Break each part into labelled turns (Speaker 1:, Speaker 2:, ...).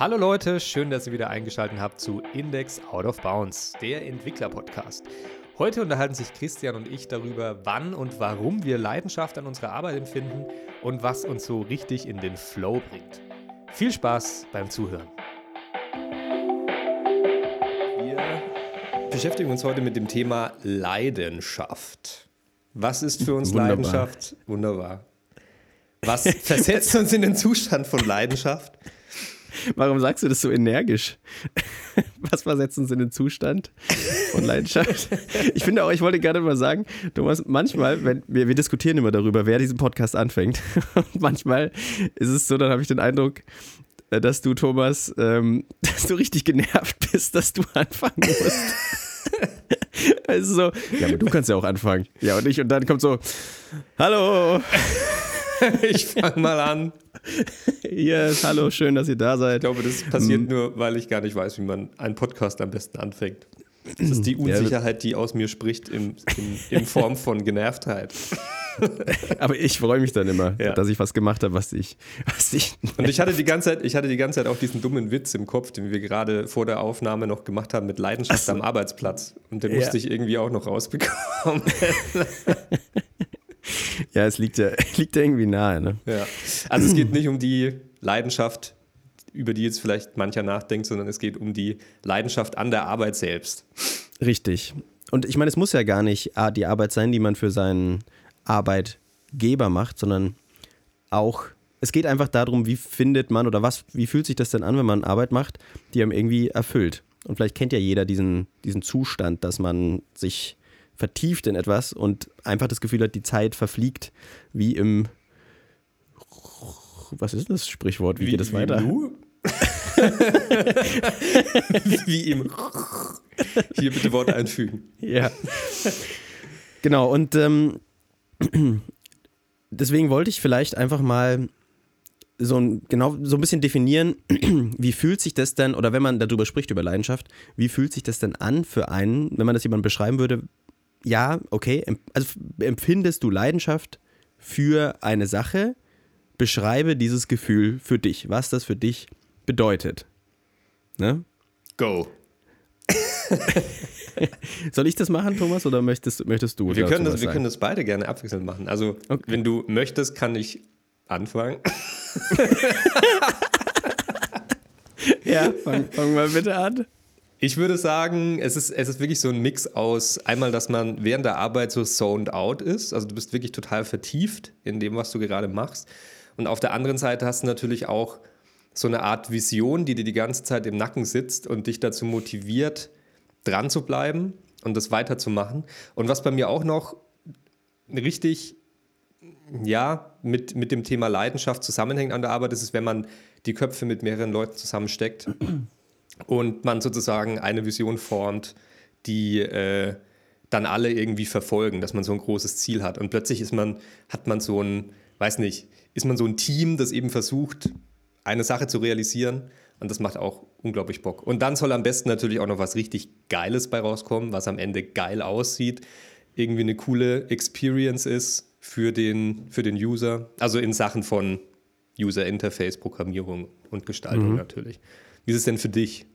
Speaker 1: Hallo Leute, schön, dass ihr wieder eingeschaltet habt zu Index Out of Bounds, der Entwickler-Podcast. Heute unterhalten sich Christian und ich darüber, wann und warum wir Leidenschaft an unserer Arbeit empfinden und was uns so richtig in den Flow bringt. Viel Spaß beim Zuhören. Wir beschäftigen uns heute mit dem Thema Leidenschaft. Was ist für uns
Speaker 2: Wunderbar.
Speaker 1: Leidenschaft? Wunderbar. Was versetzt uns in den Zustand von Leidenschaft?
Speaker 2: Warum sagst du das so energisch? Was versetzt uns in den Zustand von Leidenschaft? Ich finde auch, ich wollte gerade mal sagen, Thomas, manchmal, wenn wir, wir diskutieren immer darüber, wer diesen Podcast anfängt. Und manchmal ist es so, dann habe ich den Eindruck, äh, dass du, Thomas, ähm, dass du richtig genervt bist, dass du anfangen musst. Also so, ja, aber du kannst ja auch anfangen. Ja, und ich, und dann kommt so, hallo,
Speaker 1: Ich fange mal an.
Speaker 2: yes, hallo, schön, dass ihr da
Speaker 1: Ich
Speaker 2: seid.
Speaker 1: glaube, das passiert nur, weil ich gar nicht weiß, wie man einen Podcast am besten anfängt. Das ist die Unsicherheit, die aus mir spricht im, in, in Form von Genervtheit.
Speaker 2: Aber ich freue mich dann immer,
Speaker 1: Ja.
Speaker 2: dass ich was gemacht habe, was ich, was ich.
Speaker 1: Und ich hatte die ganze Zeit, ich hatte die ganze Zeit auch diesen dummen Witz im Kopf, den wir gerade vor der Aufnahme noch gemacht haben mit Leidenschaft am Arbeitsplatz. Und den
Speaker 2: Ja.
Speaker 1: musste ich irgendwie auch noch rausbekommen.
Speaker 2: Ja, es liegt ja, liegt ja irgendwie nahe, ne?
Speaker 1: ja. Also es geht nicht um die Leidenschaft, über die jetzt vielleicht mancher nachdenkt, sondern es geht um die Leidenschaft an der Arbeit selbst.
Speaker 2: Richtig. Und ich meine, es muss ja gar nicht die Arbeit sein, die man für seinen Arbeitgeber macht, sondern auch, es geht einfach darum, wie findet man oder was, wie fühlt sich das denn an, wenn man Arbeit macht, die einem irgendwie erfüllt. Und vielleicht kennt ja jeder diesen, diesen Zustand, dass man sich vertieft in etwas und einfach das Gefühl hat, die Zeit verfliegt wie im. Was ist das Sprichwort? Wie, geht es weiter?
Speaker 1: Wie im. Hier bitte Wort einfügen.
Speaker 2: Ja. genau, und ähm, deswegen wollte ich vielleicht einfach mal so ein, genau, so ein bisschen definieren, wie fühlt sich das denn, oder wenn man darüber spricht, über Leidenschaft, wie fühlt sich das denn an für einen, wenn man das jemand beschreiben würde, ja, okay, also empfindest du Leidenschaft für eine Sache, beschreibe dieses Gefühl für dich, was das für dich bedeutet. Ne?
Speaker 1: Go.
Speaker 2: Soll ich das machen, Thomas, oder möchtest, möchtest du?
Speaker 1: Wir, können das, wir
Speaker 2: sagen?
Speaker 1: können das beide gerne abwechselnd machen. Also,
Speaker 2: Okay.
Speaker 1: wenn du möchtest, kann ich anfangen.
Speaker 2: Ja, fang, fang mal bitte an.
Speaker 1: Ich würde sagen, es ist, es ist wirklich so ein Mix aus einmal, dass man während der Arbeit so zoned out ist. Also du bist wirklich total vertieft in dem, was du gerade machst. Und auf der anderen Seite hast du natürlich auch so eine Art Vision, die dir die ganze Zeit im Nacken sitzt und dich dazu motiviert, dran zu bleiben und das weiterzumachen. Und was bei mir auch noch richtig ja, mit, mit dem Thema Leidenschaft zusammenhängt an der Arbeit, ist es, wenn man die Köpfe mit mehreren Leuten zusammensteckt und man sozusagen eine Vision formt, die äh, dann alle irgendwie verfolgen, dass man so ein großes Ziel hat. Und plötzlich ist man, hat man so ein, weiß nicht, ist man so ein Team, das eben versucht, eine Sache zu realisieren. Und das macht auch unglaublich Bock. Und dann soll am besten natürlich auch noch was richtig Geiles bei rauskommen, was am Ende geil aussieht, irgendwie eine coole Experience ist für den, für den User. Also in Sachen von User Interface, Programmierung und Gestaltung natürlich. Wie ist es denn für dich?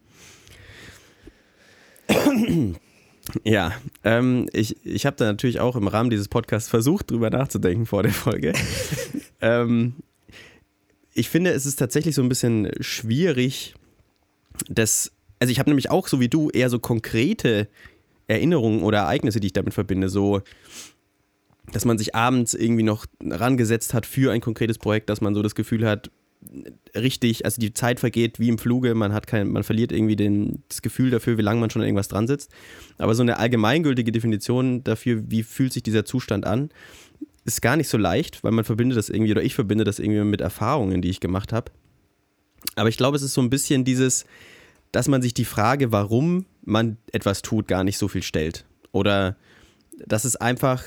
Speaker 2: Ja, ähm, ich, ich habe da natürlich auch im Rahmen dieses Podcasts versucht, drüber nachzudenken vor der Folge. ähm, ich finde, es ist tatsächlich so ein bisschen schwierig, das, also ich habe nämlich auch so wie du eher so konkrete Erinnerungen oder Ereignisse, die ich damit verbinde, so dass man sich abends irgendwie noch rangesetzt hat für ein konkretes Projekt, dass man so das Gefühl hat, richtig, also die Zeit vergeht wie im Fluge, man hat kein, man verliert irgendwie den, das Gefühl dafür, wie lange man schon an irgendwas dran sitzt. Aber so eine allgemeingültige Definition dafür, wie fühlt sich dieser Zustand an, ist gar nicht so leicht, weil man verbindet das irgendwie, oder ich verbinde das irgendwie mit Erfahrungen, die ich gemacht habe. Aber ich glaube, es ist so ein bisschen dieses, dass man sich die Frage, warum man etwas tut, gar nicht so viel stellt. Oder dass es einfach,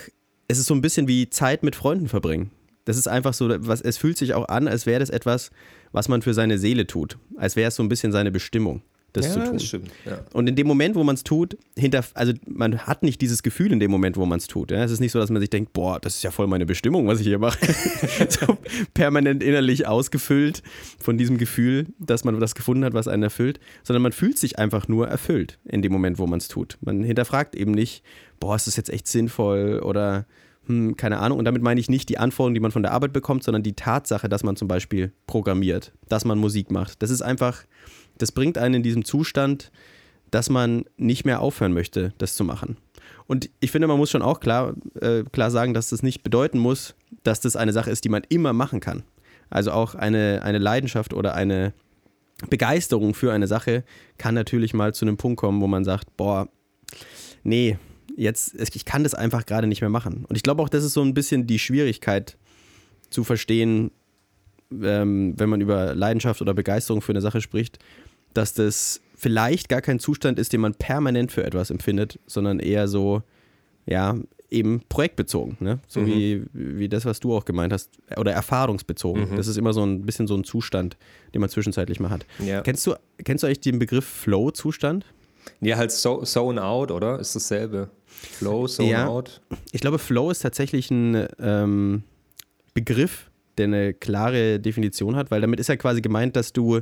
Speaker 2: es ist so ein bisschen wie Zeit mit Freunden verbringen. Das ist einfach so, was, es fühlt sich auch an, als wäre das etwas, was man für seine Seele tut. Als wäre es so ein bisschen seine Bestimmung. das
Speaker 1: ja,
Speaker 2: zu tun.
Speaker 1: Das stimmt, ja.
Speaker 2: Und in dem Moment, wo man es tut, hinter, also man hat nicht dieses Gefühl in dem Moment, wo man es tut. Ja? Es ist nicht so, dass man sich denkt, boah, das ist ja voll meine Bestimmung, was ich hier mache. so permanent innerlich ausgefüllt von diesem Gefühl, dass man das gefunden hat, was einen erfüllt, sondern man fühlt sich einfach nur erfüllt in dem Moment, wo man es tut. Man hinterfragt eben nicht, boah, ist das jetzt echt sinnvoll oder hm, keine Ahnung. Und damit meine ich nicht die Anforderungen, die man von der Arbeit bekommt, sondern die Tatsache, dass man zum Beispiel programmiert, dass man Musik macht. Das ist einfach, das bringt einen in diesem Zustand, dass man nicht mehr aufhören möchte, das zu machen. Und ich finde, man muss schon auch klar, äh, klar sagen, dass das nicht bedeuten muss, dass das eine Sache ist, die man immer machen kann. Also auch eine, eine Leidenschaft oder eine Begeisterung für eine Sache kann natürlich mal zu einem Punkt kommen, wo man sagt, boah, nee, jetzt, ich kann das einfach gerade nicht mehr machen. Und ich glaube auch, das ist so ein bisschen die Schwierigkeit zu verstehen, ähm, wenn man über Leidenschaft oder Begeisterung für eine Sache spricht, dass das vielleicht gar kein Zustand ist, den man permanent für etwas empfindet, sondern eher so, ja, eben projektbezogen, ne? So mhm. wie, wie das, was du auch gemeint hast, oder erfahrungsbezogen. Mhm. Das ist immer so ein bisschen so ein Zustand, den man zwischenzeitlich mal hat. Ja. Kennst du, kennst du eigentlich den Begriff Flow-Zustand?
Speaker 1: Ja, halt so, Zone Out, oder? Ist dasselbe. Flow, Zone ja, Out.
Speaker 2: Ich glaube, Flow ist tatsächlich ein ähm, Begriff, der eine klare Definition hat, weil damit ist ja quasi gemeint, dass du,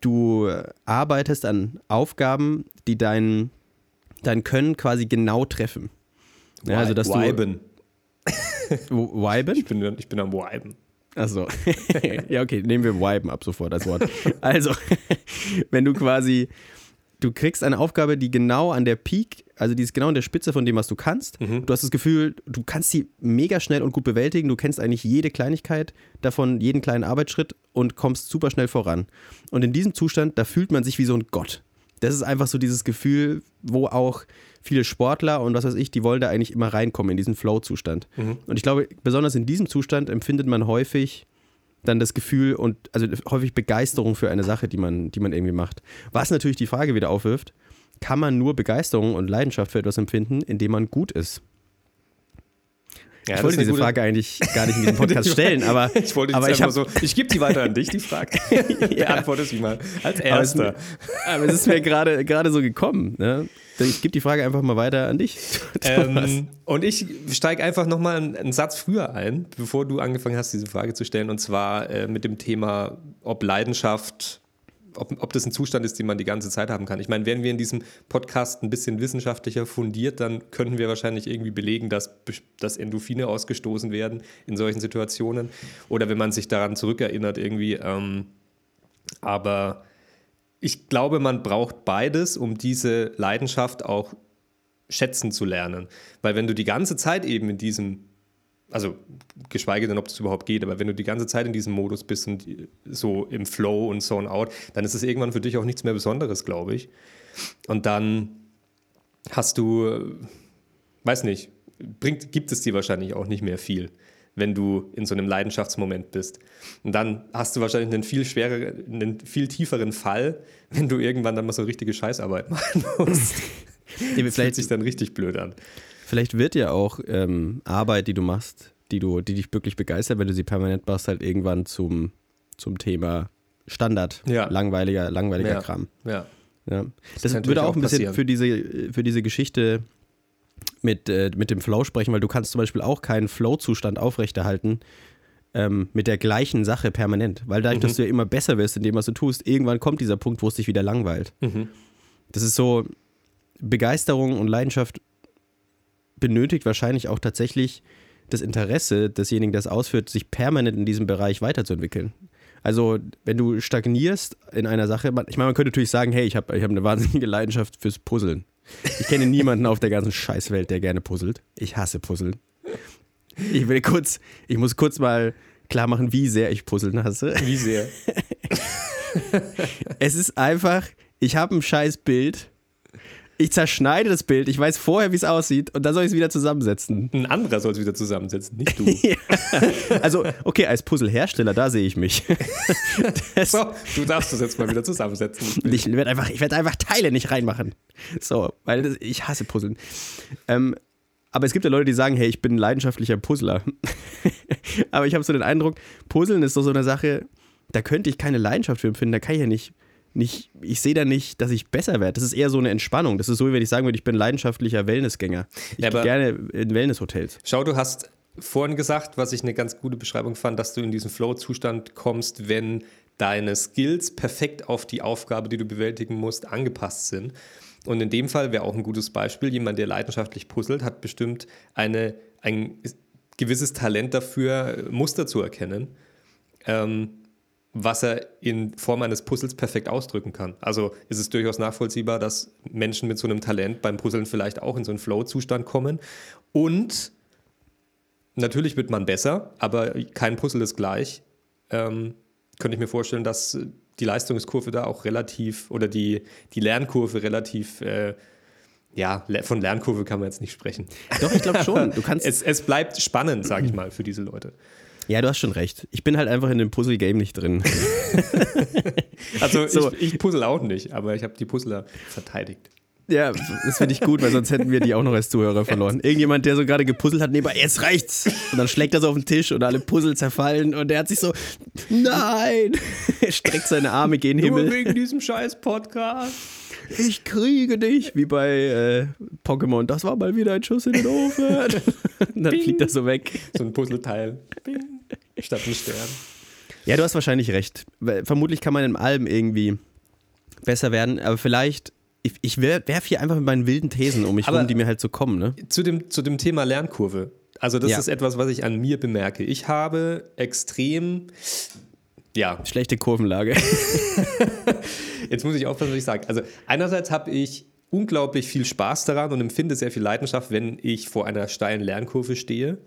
Speaker 2: du arbeitest an Aufgaben, die dein, dein Können quasi genau treffen.
Speaker 1: Ja, also dass Wiben.
Speaker 2: du. Wiben?
Speaker 1: Ich bin, ich bin am Wiben.
Speaker 2: Achso. ja, okay, nehmen wir Wiben ab sofort als Wort. Also, wenn du quasi du kriegst eine Aufgabe, die genau an der Peak, also die ist genau an der Spitze von dem, was du kannst. Mhm. Du hast das Gefühl, du kannst sie mega schnell und gut bewältigen. Du kennst eigentlich jede Kleinigkeit davon, jeden kleinen Arbeitsschritt und kommst super schnell voran. Und in diesem Zustand, da fühlt man sich wie so ein Gott. Das ist einfach so dieses Gefühl, wo auch viele Sportler und was weiß ich, die wollen da eigentlich immer reinkommen in diesen Flow-Zustand. Mhm. Und ich glaube, besonders in diesem Zustand empfindet man häufig dann das Gefühl und also häufig Begeisterung für eine Sache, die man, die man irgendwie macht. Was natürlich die Frage wieder aufwirft, kann man nur Begeisterung und Leidenschaft für etwas empfinden, indem man gut ist? Ja, ich wollte diese Frage eigentlich gar nicht in diesem Podcast stellen, aber
Speaker 1: ich wollte
Speaker 2: aber
Speaker 1: ich einfach so, ich gebe die weiter an dich, die Frage. ja. Beantworte sie mal als erster.
Speaker 2: Aber es, ist mir gerade gerade so gekommen. Ne? Ich gebe die Frage einfach mal weiter an dich.
Speaker 1: Ähm, und ich steige einfach nochmal einen, einen Satz früher ein, bevor du angefangen hast, diese Frage zu stellen, und zwar äh, mit dem Thema, ob Leidenschaft ob, ob das ein Zustand ist, den man die ganze Zeit haben kann. Ich meine, wären wir in diesem Podcast ein bisschen wissenschaftlicher fundiert, dann könnten wir wahrscheinlich irgendwie belegen, dass, dass Endorphine ausgestoßen werden in solchen Situationen. Oder wenn man sich daran zurückerinnert, irgendwie. Ähm, aber ich glaube, man braucht beides, um diese Leidenschaft auch schätzen zu lernen. Weil wenn du die ganze Zeit eben in diesem also geschweige denn, ob das überhaupt geht, aber wenn du die ganze Zeit in diesem Modus bist und so im Flow und Zone Out, dann ist es irgendwann für dich auch nichts mehr Besonderes, glaube ich. Und dann hast du, weiß nicht, bringt, gibt es dir wahrscheinlich auch nicht mehr viel, wenn du in so einem Leidenschaftsmoment bist. Und dann hast du wahrscheinlich einen viel schwereren, einen viel tieferen Fall, wenn du irgendwann dann mal so richtige Scheißarbeit machen musst. das fühlt sich dann richtig blöd an.
Speaker 2: Vielleicht wird ja auch ähm, Arbeit, die du machst, die, du, die dich wirklich begeistert, wenn du sie permanent machst, halt irgendwann zum, zum Thema Standard. Ja. Langweiliger, langweiliger
Speaker 1: ja.
Speaker 2: Kram.
Speaker 1: Ja.
Speaker 2: ja. Das, das würde auch ein bisschen für diese, für diese Geschichte mit, äh, mit dem Flow sprechen, weil du kannst zum Beispiel auch keinen Flow-Zustand aufrechterhalten ähm, mit der gleichen Sache permanent. Weil dadurch, mhm. dass du ja immer besser wirst in dem, was du tust, irgendwann kommt dieser Punkt, wo es dich wieder langweilt. Mhm. Das ist so, Begeisterung und Leidenschaft benötigt wahrscheinlich auch tatsächlich das Interesse desjenigen, der es ausführt, sich permanent in diesem Bereich weiterzuentwickeln. Also, wenn du stagnierst in einer Sache, ich meine, man könnte natürlich sagen, hey, ich habe ich hab eine wahnsinnige Leidenschaft fürs Puzzeln. Ich kenne niemanden auf der ganzen Scheißwelt, der gerne puzzelt. Ich hasse Puzzeln. Ich will kurz, ich muss kurz mal klar machen, wie sehr ich Puzzeln hasse.
Speaker 1: Wie sehr?
Speaker 2: es ist einfach, ich habe ein scheiß Bild ich zerschneide das Bild, ich weiß vorher, wie es aussieht und dann soll ich es wieder zusammensetzen.
Speaker 1: Ein anderer soll es wieder zusammensetzen, nicht du.
Speaker 2: ja. Also, okay, als Puzzlehersteller, da sehe ich mich.
Speaker 1: so, du darfst es jetzt mal wieder zusammensetzen.
Speaker 2: Ich werde einfach, werd einfach Teile nicht reinmachen. So, weil das, ich hasse Puzzeln. Ähm, aber es gibt ja Leute, die sagen, hey, ich bin ein leidenschaftlicher Puzzler. aber ich habe so den Eindruck, Puzzeln ist doch so eine Sache, da könnte ich keine Leidenschaft für empfinden, da kann ich ja nicht nicht, ich sehe da nicht, dass ich besser werde. Das ist eher so eine Entspannung. Das ist so, wie wenn ich sagen würde, ich bin leidenschaftlicher Wellnessgänger. Ich
Speaker 1: Ja,
Speaker 2: gehe gerne in Wellnesshotels.
Speaker 1: Schau, du hast vorhin gesagt, was ich eine ganz gute Beschreibung fand, dass du in diesen Flow-Zustand kommst, wenn deine Skills perfekt auf die Aufgabe, die du bewältigen musst, angepasst sind. Und in dem Fall wäre auch ein gutes Beispiel, jemand, der leidenschaftlich puzzelt, hat bestimmt eine, ein gewisses Talent dafür, Muster zu erkennen, ähm, was er in Form eines Puzzles perfekt ausdrücken kann. Also ist es durchaus nachvollziehbar, dass Menschen mit so einem Talent beim Puzzeln vielleicht auch in so einen Flow-Zustand kommen. Und natürlich wird man besser, aber kein Puzzle ist gleich. Ähm, könnte ich mir vorstellen, dass die Leistungskurve da auch relativ oder die, die Lernkurve relativ, äh, ja, von Lernkurve kann man jetzt nicht sprechen.
Speaker 2: Doch, ich glaube schon. Du kannst.
Speaker 1: Es, es bleibt spannend, sage ich mal, für diese Leute.
Speaker 2: Ja, du hast schon recht. Ich bin halt einfach in dem Puzzle-Game nicht drin.
Speaker 1: Also
Speaker 2: So.
Speaker 1: ich, ich puzzle auch nicht, aber ich habe die Puzzler verteidigt.
Speaker 2: Ja, das finde ich gut, weil sonst hätten wir die auch noch als Zuhörer verloren. Irgendjemand, der so gerade gepuzzelt hat, nebenbei, jetzt reicht's. Und dann schlägt er so auf den Tisch und alle Puzzle zerfallen und der hat sich so, nein! Er streckt seine Arme gen Himmel.
Speaker 1: wegen diesem scheiß Podcast.
Speaker 2: Ich kriege dich, wie bei äh, Pokémon. Das war mal wieder ein Schuss in den Ofen. Und dann
Speaker 1: Bing.
Speaker 2: fliegt er so weg.
Speaker 1: So ein Puzzleteil. Bing. Statt ein Stern.
Speaker 2: Ja, du hast wahrscheinlich recht. Vermutlich kann man in allem irgendwie besser werden, aber vielleicht. Ich, ich werfe hier einfach mit meinen wilden Thesen um mich
Speaker 1: Aber-
Speaker 2: rum, die mir halt so kommen, ne?
Speaker 1: Zu dem, zu dem Thema Lernkurve. Also das
Speaker 2: Ja.
Speaker 1: ist etwas, was ich an mir bemerke. Ich habe extrem, ja,
Speaker 2: Schlechte Kurvenlage.
Speaker 1: Jetzt muss ich aufpassen, was ich sage. Also einerseits habe ich unglaublich viel Spaß daran und empfinde sehr viel Leidenschaft, wenn ich vor einer steilen Lernkurve stehe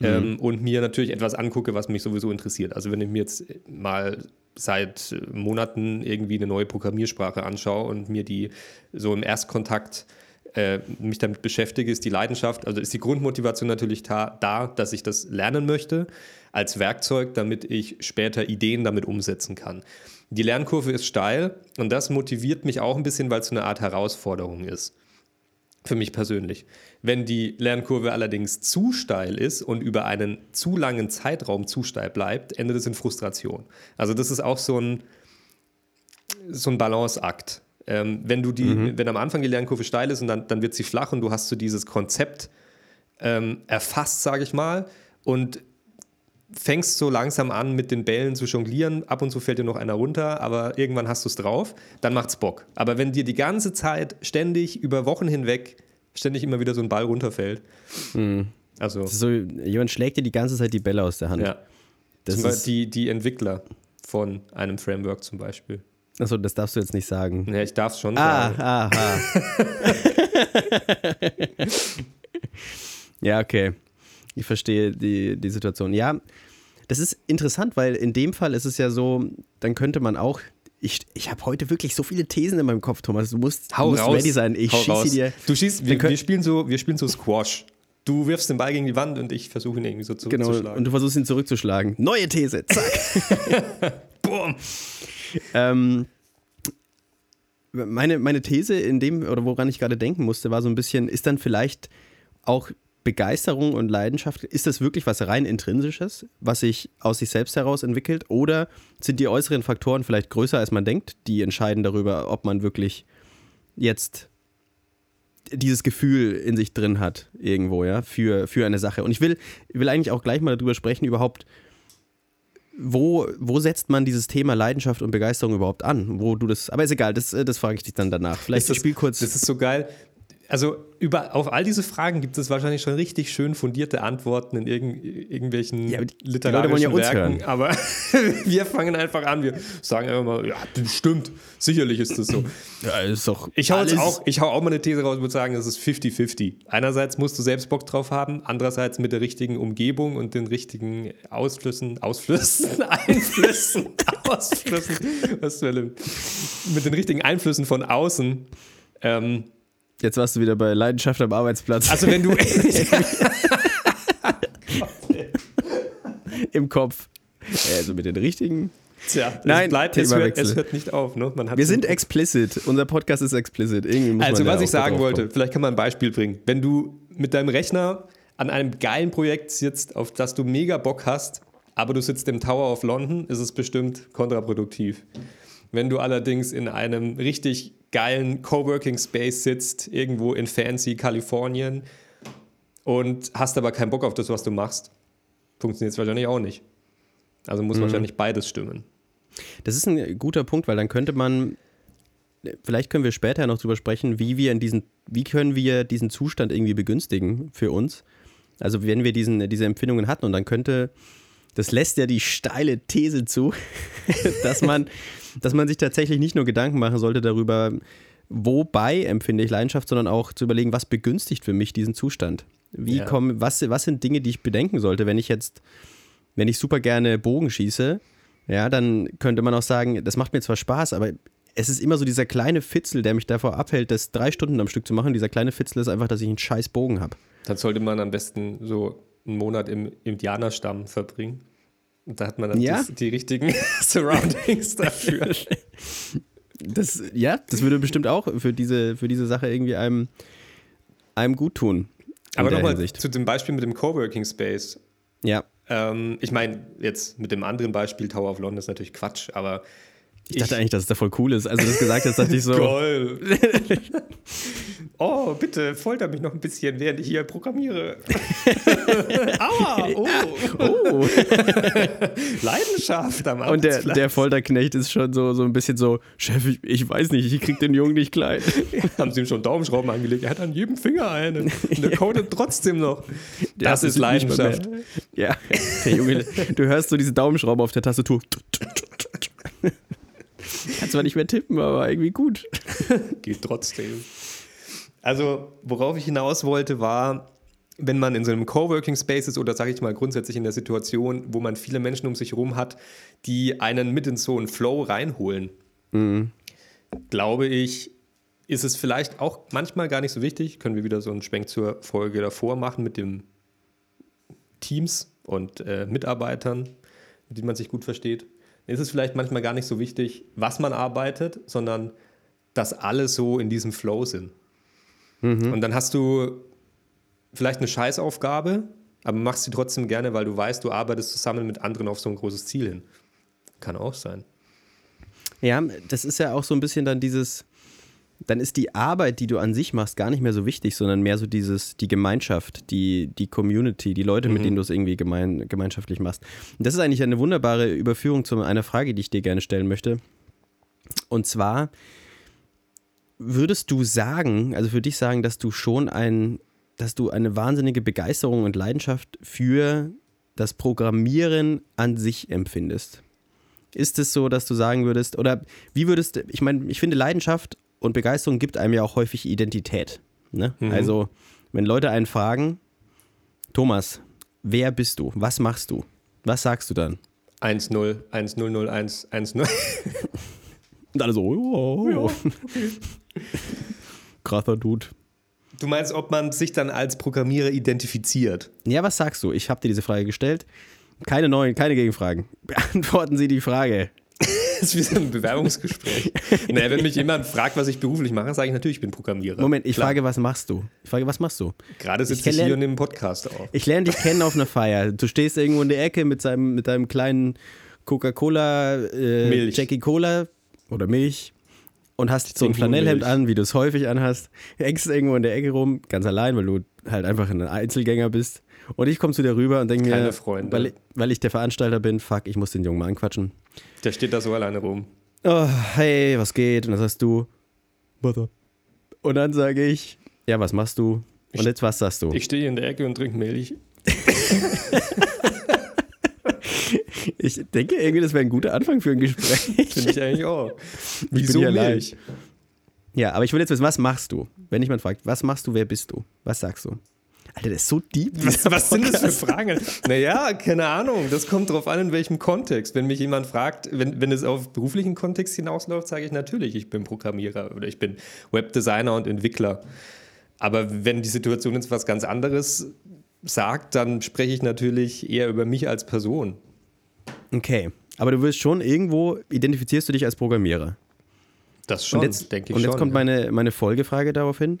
Speaker 1: ähm, und mir natürlich etwas angucke, was mich sowieso interessiert. Also wenn ich mir jetzt mal seit äh, Monaten irgendwie eine neue Programmiersprache anschaue und mir die so im Erstkontakt äh, mich damit beschäftige, ist die Leidenschaft, also ist die Grundmotivation natürlich da, da, dass ich das lernen möchte als Werkzeug, damit ich später Ideen damit umsetzen kann. Die Lernkurve ist steil und das motiviert mich auch ein bisschen, weil es so eine Art Herausforderung ist. Für mich persönlich. Wenn die Lernkurve allerdings zu steil ist und über einen zu langen Zeitraum zu steil bleibt, endet es in Frustration. Also das ist auch so ein, so ein Balanceakt. Ähm, wenn du die, wenn am Anfang die Lernkurve steil ist und dann, dann wird sie flach und du hast so dieses Konzept ähm, erfasst, sage ich mal, und fängst so langsam an, mit den Bällen zu jonglieren. Ab und zu fällt dir noch einer runter, aber irgendwann hast du es drauf. Dann macht's Bock. Aber wenn dir die ganze Zeit ständig über Wochen hinweg ständig immer wieder so ein Ball runterfällt, also
Speaker 2: Das ist so, jemand schlägt dir die ganze Zeit die Bälle aus der Hand.
Speaker 1: ja,
Speaker 2: das
Speaker 1: zum die, die Entwickler von einem Framework zum Beispiel.
Speaker 2: achso, das darfst du jetzt nicht sagen.
Speaker 1: Ja, ich darf es schon
Speaker 2: Ah,
Speaker 1: sagen.
Speaker 2: aha. ja, okay. Ich verstehe die, die Situation. Ja, das ist interessant, weil in dem Fall ist es ja so, dann könnte man auch. Ich, ich habe heute wirklich so viele Thesen in meinem Kopf, Thomas. Du musst, du musst ready sein. Ich
Speaker 1: Hau
Speaker 2: schieße
Speaker 1: raus.
Speaker 2: dir.
Speaker 1: Du schießt, wir,
Speaker 2: Wir können-
Speaker 1: wir, spielen so, wir spielen so Squash. Du wirfst den Ball gegen die Wand und ich versuche ihn irgendwie so
Speaker 2: Genau,
Speaker 1: zurückzuschlagen.
Speaker 2: und du versuchst ihn zurückzuschlagen. Neue These, zack.
Speaker 1: Boom.
Speaker 2: Ähm, meine, meine These in dem, oder woran ich gerade denken musste, war so ein bisschen, ist dann vielleicht auch Begeisterung und Leidenschaft, ist das wirklich was rein intrinsisches, was sich aus sich selbst heraus entwickelt? Oder sind die äußeren Faktoren vielleicht größer, als man denkt, die entscheiden darüber, ob man wirklich jetzt dieses Gefühl in sich drin hat, irgendwo, ja, für, für eine Sache. Und ich will, will eigentlich auch gleich mal darüber sprechen, überhaupt, wo, wo setzt man dieses Thema Leidenschaft und Begeisterung überhaupt an? Wo du das, aber ist egal, das, das frage ich dich dann danach. Vielleicht
Speaker 1: das-
Speaker 2: spiel kurz.
Speaker 1: Das ist so geil. Also über, auf all diese Fragen gibt es wahrscheinlich schon richtig schön fundierte Antworten in irgend, irgendwelchen
Speaker 2: Ja,
Speaker 1: literarischen
Speaker 2: ja
Speaker 1: Werken.
Speaker 2: hören.
Speaker 1: Aber wir fangen einfach an. Wir sagen einfach mal, ja, das stimmt. Sicherlich ist das so.
Speaker 2: ja, ist doch
Speaker 1: Ich hau, jetzt auch, ich hau auch mal eine These raus und würde sagen, es ist 50-50. Einerseits musst du selbst Bock drauf haben, andererseits mit der richtigen Umgebung und den richtigen Ausflüssen, Ausflüssen, Einflüssen, Ausflüssen, was mit den richtigen Einflüssen von außen. Ähm,
Speaker 2: Jetzt warst du wieder bei Leidenschaft am Arbeitsplatz
Speaker 1: also wenn du,
Speaker 2: im Kopf. Also mit den richtigen.
Speaker 1: Tja, es
Speaker 2: Nein,
Speaker 1: bleibt, es hört, es hört nicht auf. Ne?
Speaker 2: Wir sind explicit. Unser Podcast ist explicit.
Speaker 1: Also, was ich sagen wollte,
Speaker 2: kommen.
Speaker 1: vielleicht kann man ein Beispiel bringen. Wenn du mit deinem Rechner an einem geilen Projekt sitzt, auf das du mega Bock hast, aber du sitzt im Tower of London, ist es bestimmt kontraproduktiv. Wenn du allerdings in einem richtig geilen Coworking Space sitzt, irgendwo in fancy Kalifornien und hast aber keinen Bock auf das, was du machst, funktioniert es wahrscheinlich auch nicht. Also muss mhm. wahrscheinlich beides stimmen.
Speaker 2: Das ist ein guter Punkt, weil dann könnte man, vielleicht können wir später noch drüber sprechen, wie wir in diesen, wie können wir diesen Zustand irgendwie begünstigen für uns. Also wenn wir diesen, diese Empfindungen hatten und dann könnte, das lässt ja die steile These zu, dass man, dass man sich tatsächlich nicht nur Gedanken machen sollte darüber, wobei empfinde ich Leidenschaft, sondern auch zu überlegen, was begünstigt für mich diesen Zustand. Wie ja. kommen, was, was sind Dinge, die ich bedenken sollte, wenn ich jetzt, wenn ich super gerne Bogen schieße, ja, dann könnte man auch sagen, das macht mir zwar Spaß, aber es ist immer so dieser kleine Fitzel, der mich davor abhält, das drei Stunden am Stück zu machen. Dieser kleine Fitzel ist einfach, dass ich einen scheiß Bogen habe.
Speaker 1: Dann sollte man am besten so einen Monat im Indianerstamm verbringen. Da hat man dann ja? die, die richtigen Surroundings dafür.
Speaker 2: Das, ja, das würde bestimmt auch für diese, für diese Sache irgendwie einem, einem gut tun.
Speaker 1: Aber nochmal zu dem Beispiel mit dem Coworking Space.
Speaker 2: Ja.
Speaker 1: Ähm, ich meine, jetzt mit dem anderen Beispiel Tower of London ist natürlich Quatsch, aber
Speaker 2: ich dachte eigentlich, dass es da voll cool ist. Als du das gesagt hast, dachte ich so.
Speaker 1: Toll. oh, bitte folter mich noch ein bisschen, während ich hier programmiere. Aua! Oh. oh. Leidenschaft am
Speaker 2: Und der, der, Folterknecht ist schon so, so ein bisschen so: Chef, ich, ich weiß nicht, ich krieg den Jungen nicht klein.
Speaker 1: Haben sie ihm schon Daumenschrauben angelegt? Er hat an jedem Finger einen. Und der codet trotzdem noch. Das, das ist Leidenschaft.
Speaker 2: Ja, der Junge, du hörst so diese Daumenschrauben auf der Tastatur. Kann zwar nicht mehr tippen, aber irgendwie gut.
Speaker 1: Geht trotzdem. Also, worauf ich hinaus wollte, war, wenn man in so einem Coworking Space ist oder sage ich mal grundsätzlich in der Situation, wo man viele Menschen um sich herum hat, die einen mit in so einen Flow reinholen, mhm. glaube ich, ist es vielleicht auch manchmal gar nicht so wichtig. Können wir wieder so einen Schwenk zur Folge davor machen mit den Teams und äh, Mitarbeitern, mit denen man sich gut versteht ist es vielleicht manchmal gar nicht so wichtig, was man arbeitet, sondern dass alle so in diesem Flow sind. Mhm. Und dann hast du vielleicht eine Scheißaufgabe, aber machst sie trotzdem gerne, weil du weißt, du arbeitest zusammen mit anderen auf so ein großes Ziel hin. Kann auch sein.
Speaker 2: Ja, das ist ja auch so ein bisschen dann dieses, dann ist die Arbeit, die du an sich machst, gar nicht mehr so wichtig, sondern mehr so dieses, die Gemeinschaft, die, die Community, die Leute, mhm. mit denen du es irgendwie gemein, gemeinschaftlich machst. Und das ist eigentlich eine wunderbare Überführung zu einer Frage, die ich dir gerne stellen möchte. Und zwar, würdest du sagen, also für dich sagen, dass du schon ein, dass du eine wahnsinnige Begeisterung und Leidenschaft für das Programmieren an sich empfindest? Ist es so, dass du sagen würdest, oder wie würdest, ich meine, ich finde Leidenschaft und Begeisterung gibt einem ja auch häufig Identität. Ne? Mhm. Also, wenn Leute einen fragen, Thomas, wer bist du? Was machst du? Was sagst du dann?
Speaker 1: 1-0, 1-0, 1 1-0.
Speaker 2: Und alle so, oh, oh. Ja. krasser Dude.
Speaker 1: Du meinst, ob man sich dann als Programmierer identifiziert?
Speaker 2: Ja, was sagst du? Ich habe dir diese Frage gestellt. Keine neuen, keine Gegenfragen. Beantworten Sie die Frage.
Speaker 1: Das ist wie so ein Bewerbungsgespräch. naja, wenn mich jemand fragt, was ich beruflich mache, sage ich natürlich, ich bin Programmierer.
Speaker 2: Moment, ich Klar. frage, was machst du? Ich frage, was machst du?
Speaker 1: Gerade sitze ich, ich hier und nehme Podcast auf.
Speaker 2: Ich lerne dich kennen auf einer Feier. Du stehst irgendwo in der Ecke mit, seinem, mit deinem kleinen Coca-Cola, äh, Jackie Cola oder Milch und hast so ein Flanellhemd an, wie du es häufig anhast, hängst irgendwo in der Ecke rum, ganz allein, weil du halt einfach ein Einzelgänger bist. Und ich komme zu dir rüber und denke mir, weil, weil, ich der Veranstalter bin, fuck, ich muss den Jungen mal anquatschen.
Speaker 1: Der steht da so alleine rum.
Speaker 2: Oh, hey, was geht? Und dann sagst du, up? Und dann sage ich, ja, was machst du? Und ich, jetzt was sagst du?
Speaker 1: Ich stehe in der Ecke und trinke Milch.
Speaker 2: ich denke irgendwie, das wäre ein guter Anfang für ein Gespräch.
Speaker 1: Finde ich eigentlich auch.
Speaker 2: Wieso ja Milch? Ja, aber ich will jetzt wissen, was machst du? Wenn jemand fragt, was machst du, wer bist du? Was sagst du? Alter, das ist so deep.
Speaker 1: Was, was sind das für Fragen? naja, keine Ahnung. Das kommt darauf an, in welchem Kontext. Wenn mich jemand fragt, wenn, wenn es auf beruflichen Kontext hinausläuft, sage ich natürlich, ich bin Programmierer oder ich bin Webdesigner und Entwickler. Aber wenn die Situation jetzt was ganz anderes sagt, dann spreche ich natürlich eher über mich als Person.
Speaker 2: Okay. Aber du wirst schon irgendwo, identifizierst du dich als Programmierer?
Speaker 1: Das schon,
Speaker 2: denke ich Und jetzt schon, kommt ja. meine, meine Folgefrage darauf hin.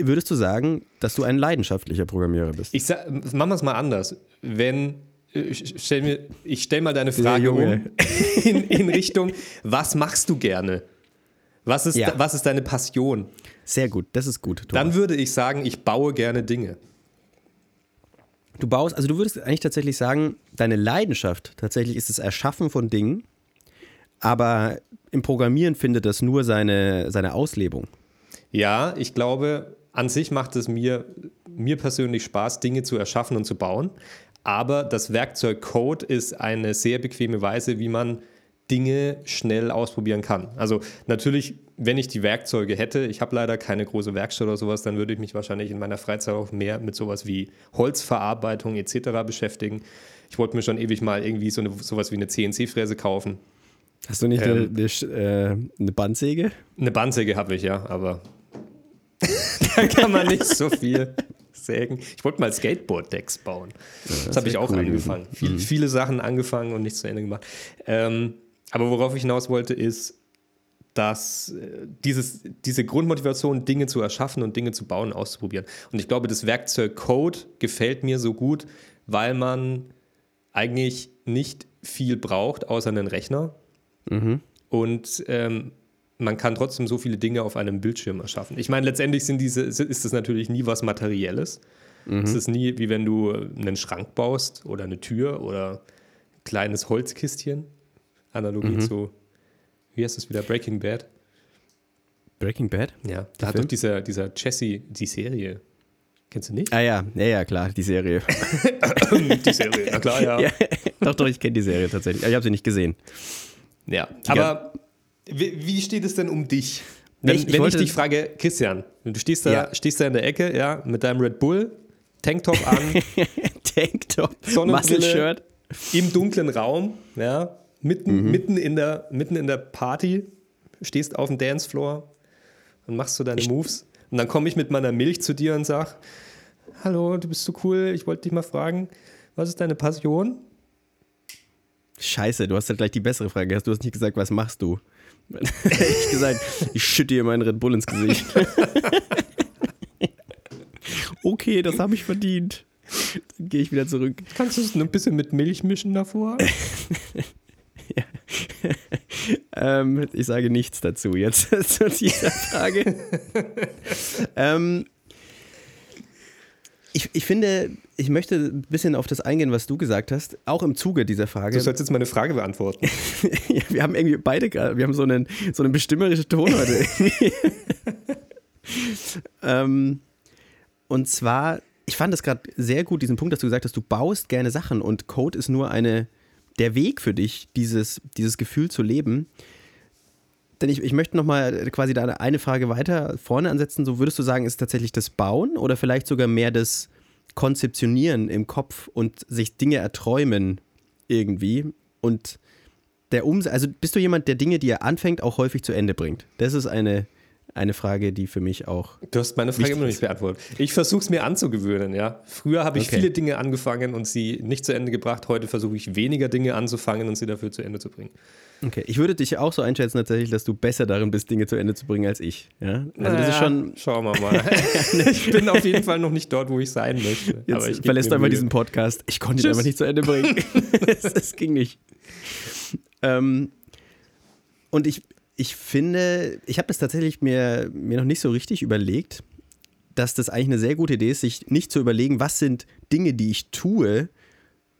Speaker 2: Würdest du sagen, dass du ein leidenschaftlicher Programmierer bist?
Speaker 1: Ich sag, machen wir es mal anders. Wenn ich stelle stell mal deine Frage um in, in, Richtung, was machst du gerne? Was ist, ja. was ist deine Passion?
Speaker 2: Sehr gut, das ist gut.
Speaker 1: Thomas. Dann würde ich sagen, ich baue gerne Dinge.
Speaker 2: Du baust, also du würdest eigentlich tatsächlich sagen, deine Leidenschaft tatsächlich ist das Erschaffen von Dingen, aber im Programmieren findet das nur seine, seine Auslebung.
Speaker 1: Ja, ich glaube, an sich macht es mir, mir persönlich Spaß, Dinge zu erschaffen und zu bauen. Aber das Werkzeug Code ist eine sehr bequeme Weise, wie man Dinge schnell ausprobieren kann. Also natürlich, wenn ich die Werkzeuge hätte, ich habe leider keine große Werkstatt oder sowas, dann würde ich mich wahrscheinlich in meiner Freizeit auch mehr mit sowas wie Holzverarbeitung etc. beschäftigen. Ich wollte mir schon ewig mal irgendwie so eine, sowas wie eine CNC-Fräse kaufen.
Speaker 2: Hast du nicht ähm, eine, eine, äh, eine Bandsäge?
Speaker 1: Eine Bandsäge habe ich, ja, aber da kann man nicht so viel sägen. Ich wollte mal Skateboard-Decks bauen. Ja, das, das habe ich auch cool angefangen. Viel, mhm. Viele Sachen angefangen und nicht zu Ende gemacht. Ähm, aber worauf ich hinaus wollte, ist, dass äh, dieses, diese Grundmotivation, Dinge zu erschaffen und Dinge zu bauen, auszuprobieren. Und ich glaube, das Werkzeug Code gefällt mir so gut, weil man eigentlich nicht viel braucht, außer einen Rechner. Mhm. Und ähm, man kann trotzdem so viele Dinge auf einem Bildschirm erschaffen. Ich meine, letztendlich sind diese, ist das natürlich nie was Materielles. Mhm. Es ist nie wie wenn du einen Schrank baust oder eine Tür oder ein kleines Holzkistchen. Analogie mhm. zu, wie heißt das wieder, Breaking Bad.
Speaker 2: Breaking Bad?
Speaker 1: Ja, da hat Film? doch dieser, dieser Jesse die Serie. Kennst du nicht?
Speaker 2: Ah ja, ja, ja, klar, die Serie.
Speaker 1: die Serie, na klar, ja. ja
Speaker 2: doch, doch, ich kenne die Serie tatsächlich. Ich habe sie nicht gesehen.
Speaker 1: Ja, die aber wie, wie, steht es denn um dich? Wenn, ich, wenn ich dich frage, Christian, du stehst da, ja. stehst da in der Ecke, ja, mit deinem Red Bull, Tanktop an,
Speaker 2: Tanktop,
Speaker 1: Sonnenbrille, im dunklen Raum, ja, mitten, mhm. mitten, in der, mitten in der Party, stehst auf dem Dancefloor und machst so deine Moves. Und dann komme ich mit meiner Milch zu dir und sag, hallo, du bist so cool, ich wollte dich mal fragen, was ist deine Passion?
Speaker 2: Scheiße, du hast ja gleich die bessere Frage. Du hast nicht gesagt, was machst du? ich gesagt, ich schütte dir meinen Red Bull ins Gesicht. okay, das habe ich verdient. Dann gehe ich wieder zurück.
Speaker 1: Kannst du es ein bisschen mit Milch mischen davor?
Speaker 2: ja. ähm, ich sage nichts dazu jetzt zu dieser Frage. ähm, ich, ich finde, ich möchte ein bisschen auf das eingehen, was du gesagt hast, auch im Zuge dieser Frage.
Speaker 1: Du sollst jetzt meine Frage beantworten.
Speaker 2: ja, wir haben irgendwie beide gerade, wir haben so einen, so einen bestimmerischen Ton heute. ähm, und zwar, ich fand es gerade sehr gut, diesen Punkt, dass du gesagt hast, du baust gerne Sachen und Code ist nur eine, der Weg für dich, dieses, dieses Gefühl zu leben. Denn ich, ich möchte nochmal quasi da eine Frage weiter vorne ansetzen. So würdest du sagen, ist tatsächlich das Bauen oder vielleicht sogar mehr das Konzeptionieren im Kopf und sich Dinge erträumen irgendwie und der Umsatz, also bist du jemand, der Dinge, die er anfängt, auch häufig zu Ende bringt? Das ist eine, eine Frage, die für mich auch.
Speaker 1: Du hast meine Frage immer noch nicht beantwortet. Ich versuche es mir anzugewöhnen, ja. Früher habe ich okay. viele Dinge angefangen und sie nicht zu Ende gebracht. Heute versuche ich weniger Dinge anzufangen und sie dafür zu Ende zu bringen.
Speaker 2: Okay, ich würde dich auch so einschätzen tatsächlich, dass du besser darin bist, Dinge zu Ende zu bringen als ich. Ja? Also
Speaker 1: naja, das ist schon. Schauen wir mal. ich bin auf jeden Fall noch nicht dort, wo ich sein möchte.
Speaker 2: Jetzt aber ich verlässt einfach diesen Podcast. Ich konnte ihn einfach nicht zu Ende bringen. Es ging nicht. Ähm, und ich, ich finde, ich habe das tatsächlich mir, mir noch nicht so richtig überlegt, dass das eigentlich eine sehr gute Idee ist, sich nicht zu überlegen, was sind Dinge, die ich tue,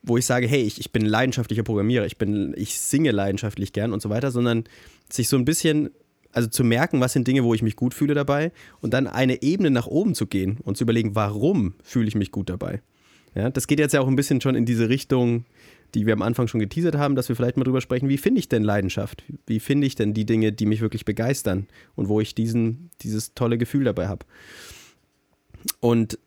Speaker 2: wo ich sage, hey, ich, ich bin leidenschaftlicher Programmierer, ich, bin, ich singe leidenschaftlich gern und so weiter, sondern sich so ein bisschen, also zu merken, was sind Dinge, wo ich mich gut fühle dabei und dann eine Ebene nach oben zu gehen und zu überlegen, warum fühle ich mich gut dabei. Ja, das geht jetzt ja auch ein bisschen schon in diese Richtung, die wir am Anfang schon geteasert haben, dass wir vielleicht mal drüber sprechen, wie finde ich denn Leidenschaft? Wie finde ich denn die Dinge, die mich wirklich begeistern und wo ich diesen, dieses tolle Gefühl dabei habe? Und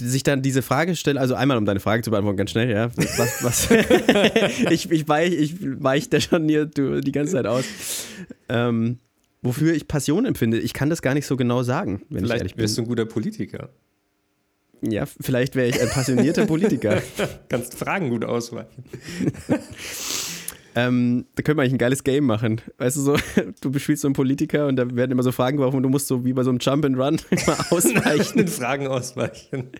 Speaker 2: sich dann diese Frage stellen, also einmal um deine Frage zu beantworten, ganz schnell, ja. Was, was ich, ich, weich, ich weich da schon hier die ganze Zeit aus. Ähm, wofür ich Passion empfinde, ich kann das gar nicht so genau sagen,
Speaker 1: wenn vielleicht ich ehrlich bin. Vielleicht du ein guter Politiker.
Speaker 2: Ja, vielleicht wäre ich ein passionierter Politiker.
Speaker 1: Kannst Fragen gut ausweichen.
Speaker 2: Ähm, da könnte man eigentlich ein geiles Game machen. Weißt du, so, du bespielst so einen Politiker und da werden immer so Fragen geworfen und du musst so wie bei so einem Jump and Run immer ausweichen.
Speaker 1: Fragen ausweichen.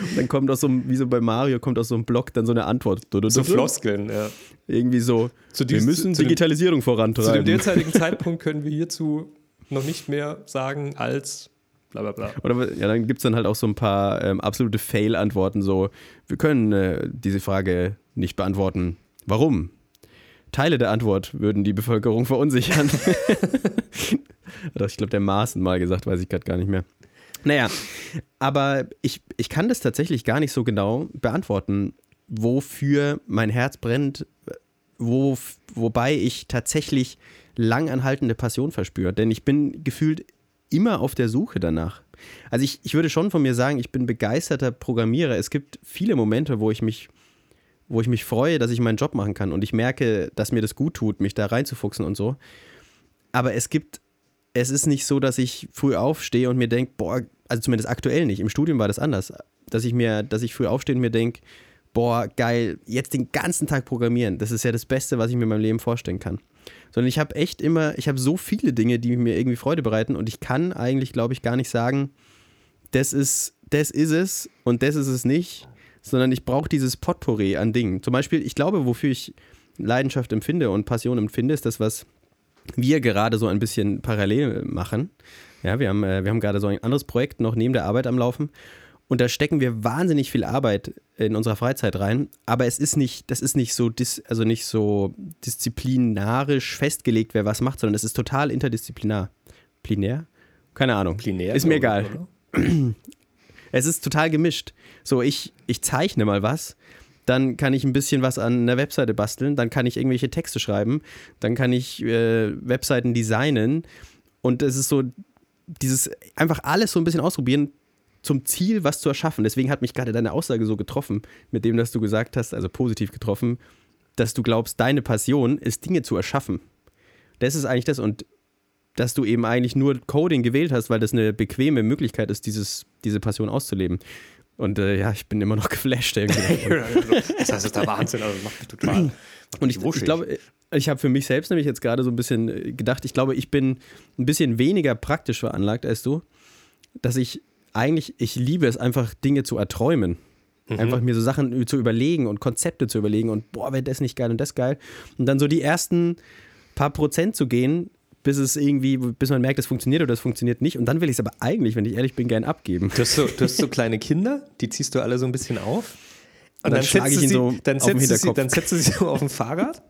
Speaker 2: Und dann kommt aus so einem, wie so bei Mario, kommt aus so einem Block dann so eine Antwort.
Speaker 1: So Floskeln, ja.
Speaker 2: Irgendwie so,
Speaker 1: Zu
Speaker 2: wir
Speaker 1: dies-
Speaker 2: müssen
Speaker 1: zu dem-
Speaker 2: Digitalisierung
Speaker 1: Zu dem
Speaker 2: vorantreiben.
Speaker 1: derzeitigen Zeitpunkt können wir hierzu noch nicht mehr sagen als bla bla bla.
Speaker 2: Oder ja, dann gibt es dann halt auch so ein paar ähm, absolute Fail-Antworten, so, wir können äh, diese Frage nicht beantworten. Warum? Teile der Antwort würden die Bevölkerung verunsichern. Ich glaube, der Maaßen mal gesagt, weiß ich gerade gar nicht mehr. Naja, aber ich, ich kann das tatsächlich gar nicht so genau beantworten, wofür mein Herz brennt, wo, wobei ich tatsächlich langanhaltende Passion verspüre. Denn ich bin gefühlt immer auf der Suche danach. Also ich, ich würde schon von mir sagen, ich bin begeisterter Programmierer. Es gibt viele Momente, wo ich mich, wo ich mich freue, dass ich meinen Job machen kann und ich merke, dass mir das gut tut, mich da reinzufuchsen und so. Aber es gibt, es ist nicht so, dass ich früh aufstehe und mir denke, boah, also zumindest aktuell nicht. Im Studium war das anders, dass ich mir, dass ich früh aufstehe und mir denke, boah, geil, jetzt den ganzen Tag programmieren. Das ist ja das Beste, was ich mir in meinem Leben vorstellen kann. Sondern ich habe echt immer, ich habe so viele Dinge, die mir irgendwie Freude bereiten und ich kann eigentlich, glaube ich, gar nicht sagen, das ist, das ist es und das ist es nicht, sondern ich brauche dieses Potpourri an Dingen. Zum Beispiel, ich glaube, wofür ich Leidenschaft empfinde und Passion empfinde, ist das, was wir gerade so ein bisschen parallel machen. Ja, wir haben, äh, wir haben gerade so ein anderes Projekt noch neben der Arbeit am Laufen. Und da stecken wir wahnsinnig viel Arbeit in unserer Freizeit rein, aber es ist nicht, das ist nicht so, dis, also nicht so disziplinarisch festgelegt, wer was macht, sondern es ist total interdisziplinar. Plinär? Keine Ahnung.
Speaker 1: Plinär,
Speaker 2: Ist mir egal.
Speaker 1: oder?
Speaker 2: Es ist total gemischt. So, ich, ich zeichne mal was, dann kann ich ein bisschen was an einer Webseite basteln, dann kann ich irgendwelche Texte schreiben, dann kann ich äh, Webseiten designen und es ist so dieses einfach alles so ein bisschen ausprobieren zum Ziel, was zu erschaffen. Deswegen hat mich gerade deine Aussage so getroffen, mit dem, dass du gesagt hast, also positiv getroffen, dass du glaubst, deine Passion ist, Dinge zu erschaffen. Das ist eigentlich das und dass du eben eigentlich nur Coding gewählt hast, weil das eine bequeme Möglichkeit ist, dieses, diese Passion auszuleben. Und äh, ja, ich bin immer noch geflasht irgendwie.
Speaker 1: das heißt, ist der Wahnsinn, also das macht mich total. macht
Speaker 2: Und ich, ich glaube, ich habe für mich selbst nämlich jetzt gerade so ein bisschen äh, gedacht, ich glaube, ich bin ein bisschen weniger praktisch veranlagt als du, dass ich eigentlich, ich liebe es einfach, Dinge zu erträumen. Einfach mir so Sachen zu überlegen und Konzepte zu überlegen und boah, wäre das nicht geil und das geil. Und dann so die ersten paar Prozent zu gehen, bis es irgendwie, bis man merkt, das funktioniert oder das funktioniert nicht. Und dann will ich es aber eigentlich, wenn ich ehrlich bin, gern abgeben.
Speaker 1: Du hast, so, du hast so kleine Kinder, die ziehst du alle so ein bisschen auf. Und
Speaker 2: dann schlage
Speaker 1: setzt
Speaker 2: ich
Speaker 1: du
Speaker 2: ihn
Speaker 1: sie,
Speaker 2: so
Speaker 1: dann
Speaker 2: auf den
Speaker 1: sie, dann setzt du sie so auf ein Fahrrad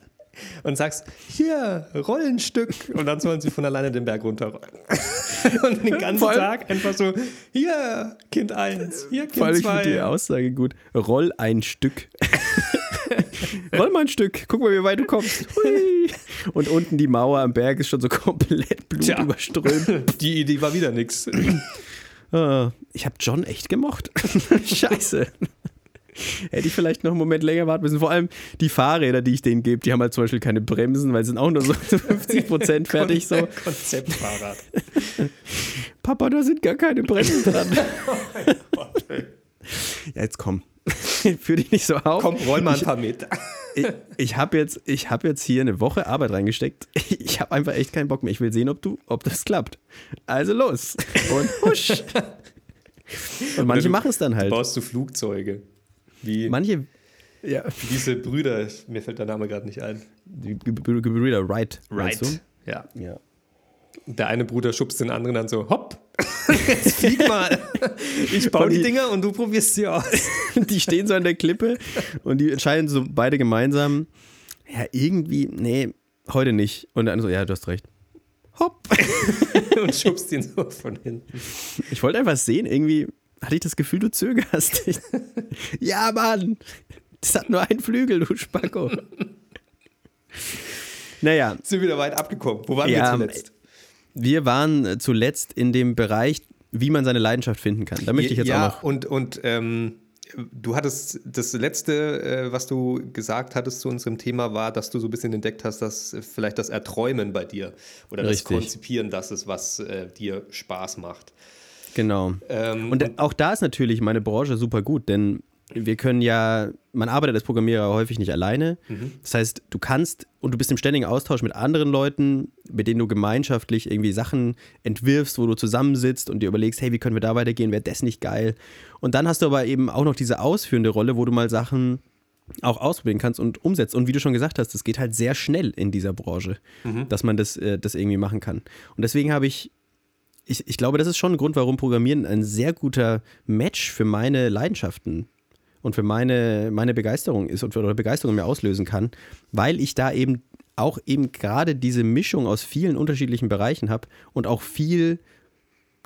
Speaker 1: und sagst, hier, Rollenstück. Und dann sollen sie von alleine den Berg runterrollen. Und den ganzen
Speaker 2: Vor allem-
Speaker 1: Tag einfach so, hier, Kind 1, hier,
Speaker 2: Vor allem,
Speaker 1: Kind
Speaker 2: ich finde die
Speaker 1: 2.
Speaker 2: Aussage gut. Roll ein Stück. Roll mal ein Stück. Guck mal, wie weit du kommst. Hui. Und unten die Mauer am Berg ist schon so komplett Blut
Speaker 1: Tja.
Speaker 2: überströmt.
Speaker 1: Die Idee war wieder nix.
Speaker 2: Ah, Ich habe John echt gemocht. Scheiße. Hätte ich vielleicht noch einen Moment länger warten müssen. Vor allem die Fahrräder, die ich denen gebe, die haben halt zum Beispiel keine Bremsen, weil sie sind auch nur so 50 Prozent fertig. So,
Speaker 1: Konzeptfahrrad.
Speaker 2: Papa, da sind gar keine Bremsen dran. Ja, jetzt komm. Führ dich nicht so auf.
Speaker 1: Komm, roll mal ein paar Meter.
Speaker 2: ich, ich habe jetzt, ich hab jetzt hier eine Woche Arbeit reingesteckt. Ich habe einfach echt keinen Bock mehr. Ich will sehen, ob, du, ob das klappt. Also los. Und husch. Und manche machen es dann halt.
Speaker 1: Baust du Flugzeuge? Wie
Speaker 2: Manche, ja,
Speaker 1: diese Brüder, mir fällt der Name gerade nicht ein.
Speaker 2: die Gebrüder Wright. meinst
Speaker 1: Right. Ja.
Speaker 2: Ja.
Speaker 1: Der eine Bruder schubst den anderen dann so, hopp, jetzt flieg mal. Ich baue die
Speaker 2: die-
Speaker 1: Dinger und du probierst sie aus.
Speaker 2: Die stehen so an der Klippe und die entscheiden so beide gemeinsam, ja, irgendwie, nee, heute nicht. Und der andere so, ja, du hast recht. Hopp.
Speaker 1: und schubst ihn so von hinten.
Speaker 2: Ich wollte einfach sehen, irgendwie hatte ich das Gefühl, du zögerst. Ich, ja, Mann, das hat nur einen Flügel, du Spacko. Naja,
Speaker 1: Sind wieder weit abgekommen. Wo waren
Speaker 2: Ja,
Speaker 1: wir zuletzt?
Speaker 2: Wir waren äh, zuletzt in dem Bereich, wie man seine Leidenschaft finden kann. Da möchte ich jetzt
Speaker 1: ja,
Speaker 2: auch noch.
Speaker 1: und, und ähm, du hattest das letzte, äh, was du gesagt hattest zu unserem Thema, war, dass du so ein bisschen entdeckt hast, dass äh, vielleicht das Erträumen bei dir oder das
Speaker 2: Richtig.
Speaker 1: Konzipieren das ist, was äh, dir Spaß macht.
Speaker 2: Genau.
Speaker 1: Ähm,
Speaker 2: Und auch da ist natürlich meine Branche super gut, denn wir können ja, man arbeitet als Programmierer häufig nicht alleine. Mhm. Das heißt, du kannst und du bist im ständigen Austausch mit anderen Leuten, mit denen du gemeinschaftlich irgendwie Sachen entwirfst, wo du zusammensitzt und dir überlegst, hey, wie können wir da weitergehen, wäre das nicht geil? Und dann hast du aber eben auch noch diese ausführende Rolle, wo du mal Sachen auch ausprobieren kannst und umsetzt. Und wie du schon gesagt hast, das geht halt sehr schnell in dieser Branche, mhm. dass man das, äh, das irgendwie machen kann. Und deswegen habe ich ich, ich glaube, das ist schon ein Grund, warum Programmieren ein sehr guter Match für meine Leidenschaften und für meine, meine Begeisterung ist und für Begeisterung mir auslösen kann, weil ich da eben auch eben gerade diese Mischung aus vielen unterschiedlichen Bereichen habe und auch viel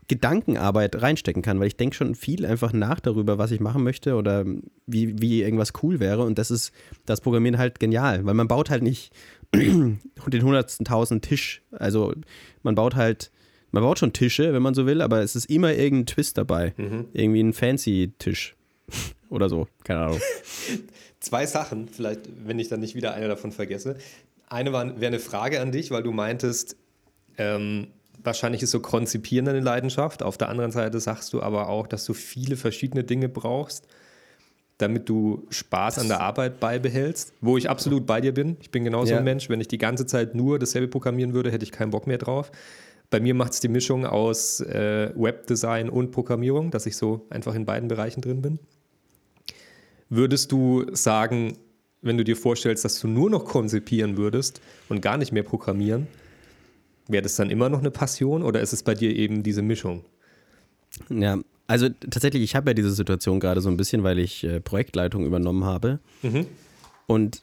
Speaker 2: Gedankenarbeit reinstecken kann, weil ich denke schon viel einfach nach darüber, was ich machen möchte oder wie, wie irgendwas cool wäre und das ist das Programmieren halt genial, weil man baut halt nicht den hundertsten tausend Tisch, also man baut halt man baut schon Tische, wenn man so will, aber es ist immer irgendein Twist dabei. Mhm. Irgendwie ein fancy Tisch oder so, keine Ahnung.
Speaker 1: Zwei Sachen, vielleicht, wenn ich dann nicht wieder eine davon vergesse. Eine wäre eine Frage an dich, weil du meintest, ähm, wahrscheinlich ist so Konzipieren eine Leidenschaft. Auf der anderen Seite sagst du aber auch, dass du viele verschiedene Dinge brauchst, damit du Spaß an der Arbeit beibehältst, wo ich absolut bei dir bin. Ich bin genauso ja. ein Mensch. Wenn ich die ganze Zeit nur dasselbe programmieren würde, hätte ich keinen Bock mehr drauf. Bei mir macht es die Mischung aus äh, Webdesign und Programmierung, dass ich so einfach in beiden Bereichen drin bin. Würdest du sagen, wenn du dir vorstellst, dass du nur noch konzipieren würdest und gar nicht mehr programmieren, wäre das dann immer noch eine Passion oder ist es bei dir eben diese Mischung?
Speaker 2: Ja, also tatsächlich, ich habe ja diese Situation gerade so ein bisschen, weil ich äh, Projektleitung übernommen habe. Mhm. Und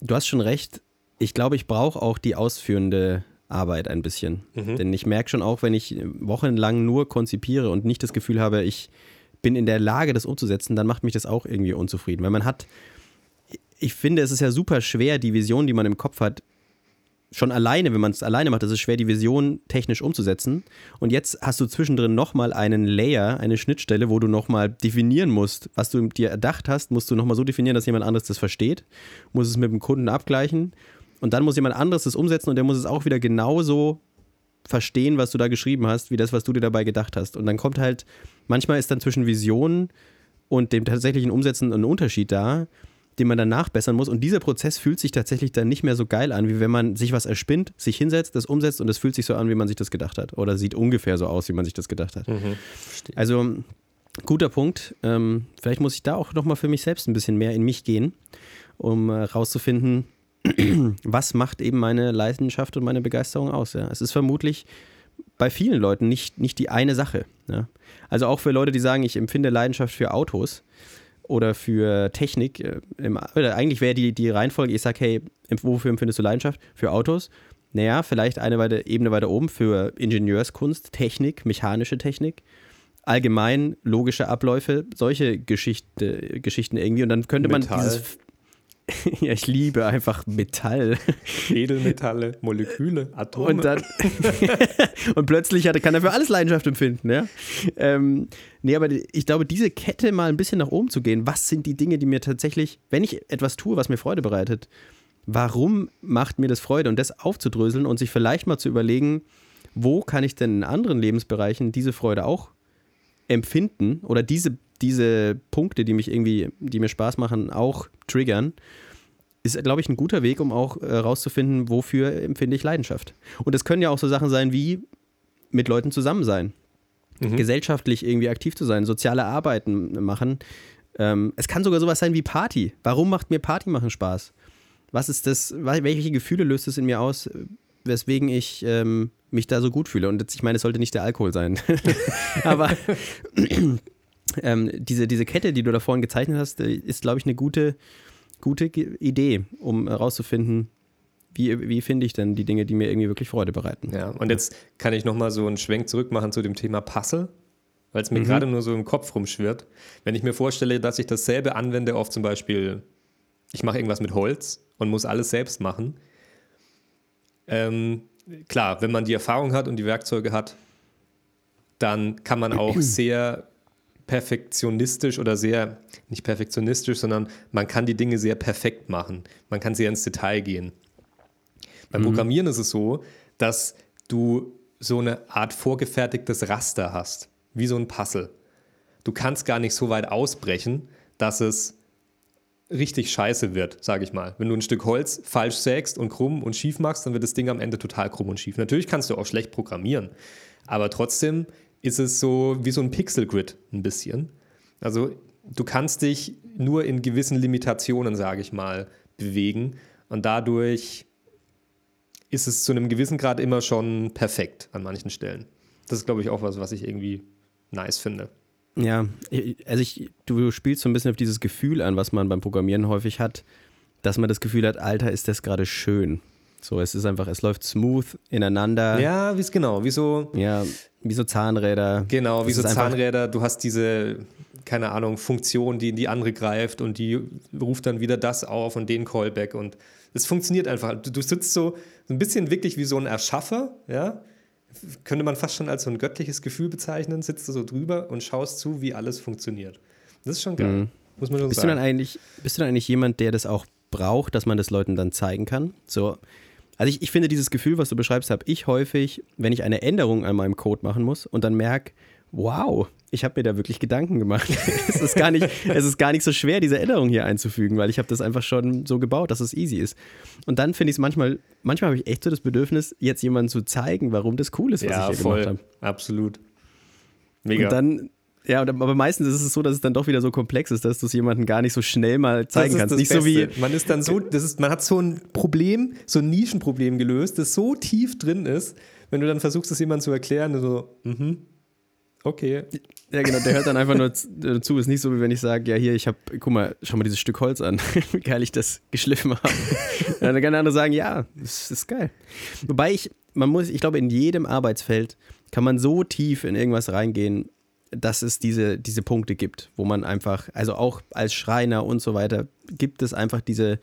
Speaker 2: du hast schon recht, ich glaube, ich brauche auch die ausführende Arbeit ein bisschen. Mhm. Denn ich merke schon auch, wenn ich wochenlang nur konzipiere und nicht das Gefühl habe, ich bin in der Lage, das umzusetzen, dann macht mich das auch irgendwie unzufrieden. Weil man hat, ich finde, es ist ja super schwer, die Vision, die man im Kopf hat, schon alleine, wenn man es alleine macht, ist es schwer, die Vision technisch umzusetzen. Und jetzt hast du zwischendrin nochmal einen Layer, eine Schnittstelle, wo du nochmal definieren musst, was du dir erdacht hast, musst du nochmal so definieren, dass jemand anderes das versteht, musst es mit dem Kunden abgleichen und dann muss jemand anderes das umsetzen und der muss es auch wieder genauso verstehen, was du da geschrieben hast, wie das, was du dir dabei gedacht hast. Und dann kommt halt, manchmal ist dann zwischen Vision und dem tatsächlichen Umsetzen ein Unterschied da, den man dann nachbessern muss. Und dieser Prozess fühlt sich tatsächlich dann nicht mehr so geil an, wie wenn man sich was erspinnt, sich hinsetzt, das umsetzt und es fühlt sich so an, wie man sich das gedacht hat. Oder sieht ungefähr so aus, wie man sich das gedacht hat. Mhm, also, guter Punkt. Ähm, vielleicht muss ich da auch nochmal für mich selbst ein bisschen mehr in mich gehen, um äh, rauszufinden, was macht eben meine Leidenschaft und meine Begeisterung aus? Ja? Es ist vermutlich bei vielen Leuten nicht, nicht die eine Sache. Ja? Also auch für Leute, die sagen, ich empfinde Leidenschaft für Autos oder für Technik. Äh, oder eigentlich wäre die, die Reihenfolge, ich sage, hey, wofür empfindest du Leidenschaft? Für Autos? Naja, vielleicht eine weiter, Ebene weiter oben für Ingenieurskunst, Technik, mechanische Technik allgemein logische Abläufe, solche Geschichte, Geschichten irgendwie. Und dann könnte Metall. man dieses ja, ich liebe einfach Metall.
Speaker 1: Edelmetalle, Moleküle, Atome.
Speaker 2: Und dann und plötzlich hat, kann er für alles Leidenschaft empfinden, ja. Ähm, nee, aber ich glaube, diese Kette mal ein bisschen nach oben zu gehen, was sind die Dinge, die mir tatsächlich, wenn ich etwas tue, was mir Freude bereitet, warum macht mir das Freude? Und das aufzudröseln und sich vielleicht mal zu überlegen, wo kann ich denn in anderen Lebensbereichen diese Freude auch empfinden oder diese diese Punkte, die mich irgendwie, die mir Spaß machen, auch triggern, ist, glaube ich, ein guter Weg, um auch herauszufinden, äh, wofür empfinde ich Leidenschaft. Und es können ja auch so Sachen sein wie mit Leuten zusammen sein, mhm. gesellschaftlich irgendwie aktiv zu sein, soziale Arbeiten machen. Ähm, es kann sogar sowas sein wie Party. Warum macht mir Party machen Spaß? Was ist das, welche Gefühle löst es in mir aus, weswegen ich ähm, mich da so gut fühle? Und jetzt, ich meine, es sollte nicht der Alkohol sein. Aber ähm, diese, diese Kette, die du da vorhin gezeichnet hast, äh, ist, glaube ich, eine gute, gute Idee, um herauszufinden, wie, wie finde ich denn die Dinge, die mir irgendwie wirklich Freude bereiten.
Speaker 1: Ja, und jetzt kann ich nochmal so einen Schwenk zurück machen zu dem Thema Puzzle, weil es mir mhm. gerade nur so im Kopf rumschwirrt. Wenn ich mir vorstelle, dass ich dasselbe anwende auf zum Beispiel, ich mache irgendwas mit Holz und muss alles selbst machen. Ähm, klar, wenn man die Erfahrung hat und die Werkzeuge hat, dann kann man auch sehr perfektionistisch oder sehr, nicht perfektionistisch, sondern man kann die Dinge sehr perfekt machen. Man kann sehr ins Detail gehen. Beim mhm. Programmieren ist es so, dass du so eine Art vorgefertigtes Raster hast, wie so ein Puzzle. Du kannst gar nicht so weit ausbrechen, dass es richtig scheiße wird, sage ich mal. Wenn du ein Stück Holz falsch sägst und krumm und schief machst, dann wird das Ding am Ende total krumm und schief. Natürlich kannst du auch schlecht programmieren, aber trotzdem ist es so wie so ein Pixel-Grid ein bisschen. Also du kannst dich nur in gewissen Limitationen, sage ich mal, bewegen und dadurch ist es zu einem gewissen Grad immer schon perfekt an manchen Stellen. Das ist, glaube ich, auch was, was ich irgendwie nice finde.
Speaker 2: Ja, also ich, du spielst so ein bisschen auf dieses Gefühl an, was man beim Programmieren häufig hat, dass man das Gefühl hat, Alter, ist das gerade schön. So, es ist einfach, es läuft smooth ineinander.
Speaker 1: Ja, wie es genau, wie so.
Speaker 2: Ja, wie so Zahnräder.
Speaker 1: Genau, wie so Zahnräder. Du hast diese, keine Ahnung, Funktion, die in die andere greift und die ruft dann wieder das auf und den Callback und es funktioniert einfach. Du, du sitzt so, so ein bisschen wirklich wie so ein Erschaffer, ja, könnte man fast schon als so ein göttliches Gefühl bezeichnen, sitzt du so drüber und schaust zu, wie alles funktioniert. Das ist schon geil, mhm. muss man schon
Speaker 2: bist
Speaker 1: sagen.
Speaker 2: Du dann eigentlich, bist du dann eigentlich jemand, der das auch braucht, dass man das Leuten dann zeigen kann? So, also ich, ich finde dieses Gefühl, was du beschreibst, habe ich häufig, wenn ich eine Änderung an meinem Code machen muss und dann merke, wow, ich habe mir da wirklich Gedanken gemacht. es, ist gar nicht, es ist gar nicht so schwer, diese Änderung hier einzufügen, weil ich habe das einfach schon so gebaut, dass es easy ist. Und dann finde ich es manchmal, manchmal habe ich echt so das Bedürfnis, jetzt jemandem zu zeigen, warum das cool ist, was ja, ich hier voll. gemacht habe.
Speaker 1: Absolut. Mega.
Speaker 2: Und dann, ja, aber meistens ist es so, dass es dann doch wieder so komplex ist, dass du es jemandem gar nicht so schnell mal zeigen kannst. Nicht
Speaker 1: Beste.
Speaker 2: so wie
Speaker 1: man ist dann so, das ist, man hat so ein Problem, so ein Nischenproblem gelöst, das so tief drin ist, wenn du dann versuchst, es jemandem zu erklären, so, mhm, okay.
Speaker 2: Ja, genau, der hört dann einfach nur zu. Ist nicht so, wie wenn ich sage, ja, hier, ich habe, guck mal, schau mal dieses Stück Holz an, wie geil ich das geschliffen habe. dann kann der andere sagen, ja, das ist geil. Wobei ich, man muss, ich glaube, in jedem Arbeitsfeld kann man so tief in irgendwas reingehen, dass es diese, diese Punkte gibt, wo man einfach, also auch als Schreiner und so weiter, gibt es einfach diese,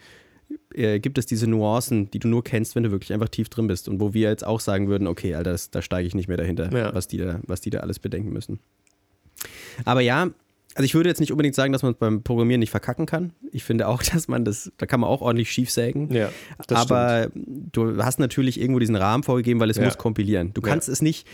Speaker 2: äh, gibt es diese Nuancen, die du nur kennst, wenn du wirklich einfach tief drin bist. Und wo wir jetzt auch sagen würden, okay, Alter, das, da steige ich nicht mehr dahinter, ja. was, die da, was die da alles bedenken müssen. Aber ja, also ich würde jetzt nicht unbedingt sagen, dass man beim Programmieren nicht verkacken kann. Ich finde auch, dass man das, da kann man auch ordentlich schief sägen. Ja, Aber stimmt. du hast natürlich irgendwo diesen Rahmen vorgegeben, weil es ja. muss kompilieren. Du kannst ja. es nicht,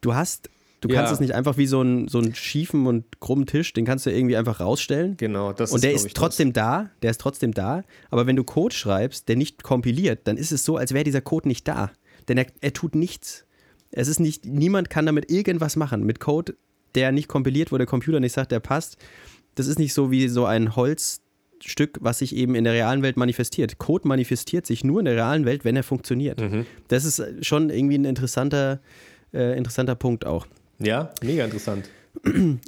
Speaker 2: du hast, du kannst es nicht einfach wie so einen so einen schiefen und krummen Tisch, den kannst du irgendwie einfach rausstellen.
Speaker 1: Genau, das
Speaker 2: Und der
Speaker 1: ist,
Speaker 2: ist trotzdem das. da, der ist trotzdem da. Aber wenn du Code schreibst, der nicht kompiliert, dann ist es so, als wäre dieser Code nicht da. Denn er, er tut nichts. Es ist nicht, niemand kann damit irgendwas machen. Mit Code der nicht kompiliert, wo der Computer nicht sagt, der passt. Das ist nicht so wie so ein Holzstück, was sich eben in der realen Welt manifestiert. Code manifestiert sich nur in der realen Welt, wenn er funktioniert. Mhm. Das ist schon irgendwie ein interessanter, äh, interessanter Punkt auch.
Speaker 1: Ja, mega interessant.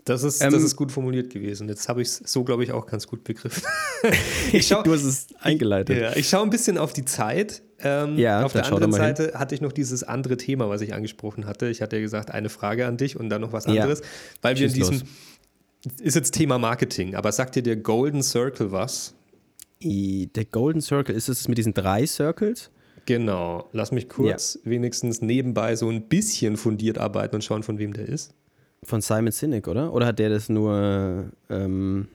Speaker 1: Das ist, ähm, das ist gut formuliert gewesen. Jetzt habe ich es so, glaube ich, auch ganz gut begriffen.
Speaker 2: schau, du hast es eingeleitet.
Speaker 1: Ja, ich schaue ein bisschen auf die Zeit. Ähm, ja, auf der anderen Seite hin. hatte ich noch dieses andere Thema, was ich angesprochen hatte. Ich hatte ja gesagt, eine Frage an dich und dann noch was anderes. Ja. Weil wir in diesem, los. ist jetzt Thema Marketing, aber sagt dir der Golden Circle was?
Speaker 2: Der Golden Circle, ist es mit diesen drei Circles?
Speaker 1: Genau. Lass mich kurz ja. wenigstens nebenbei so ein bisschen fundiert arbeiten und schauen, von wem der ist.
Speaker 2: Von Simon Sinek, oder? Oder hat der das nur ähm,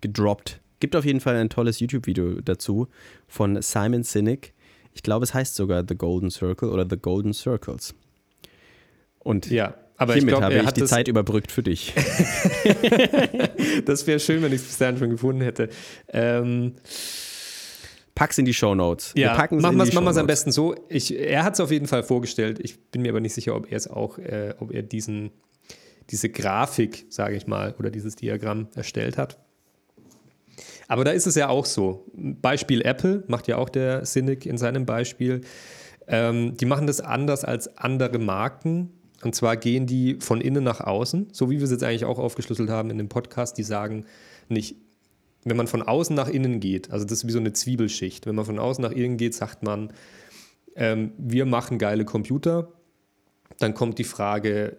Speaker 2: gedroppt? Gibt auf jeden Fall ein tolles YouTube-Video dazu von Simon Sinek. Ich glaube, es heißt sogar The Golden Circle oder The Golden Circles. Und ja, aber hiermit ich glaub, habe ich die Zeit überbrückt für dich.
Speaker 1: das wäre schön, wenn ich es bis dahin schon gefunden hätte. Ähm,
Speaker 2: Pack's in die Show Notes.
Speaker 1: Ja, machen wir es am besten so. Ich, er hat es auf jeden Fall vorgestellt. Ich bin mir aber nicht sicher, ob er es auch, äh, ob er diesen, diese Grafik, sage ich mal, oder dieses Diagramm erstellt hat. Aber da ist es ja auch so. Beispiel Apple macht ja auch der Cynic in seinem Beispiel. Ähm, die machen das anders als andere Marken. Und zwar gehen die von innen nach außen, so wie wir es jetzt eigentlich auch aufgeschlüsselt haben in dem Podcast. Die sagen nicht, wenn man von außen nach innen geht, also das ist wie so eine Zwiebelschicht, wenn man von außen nach innen geht, sagt man, ähm, wir machen geile Computer, dann kommt die Frage,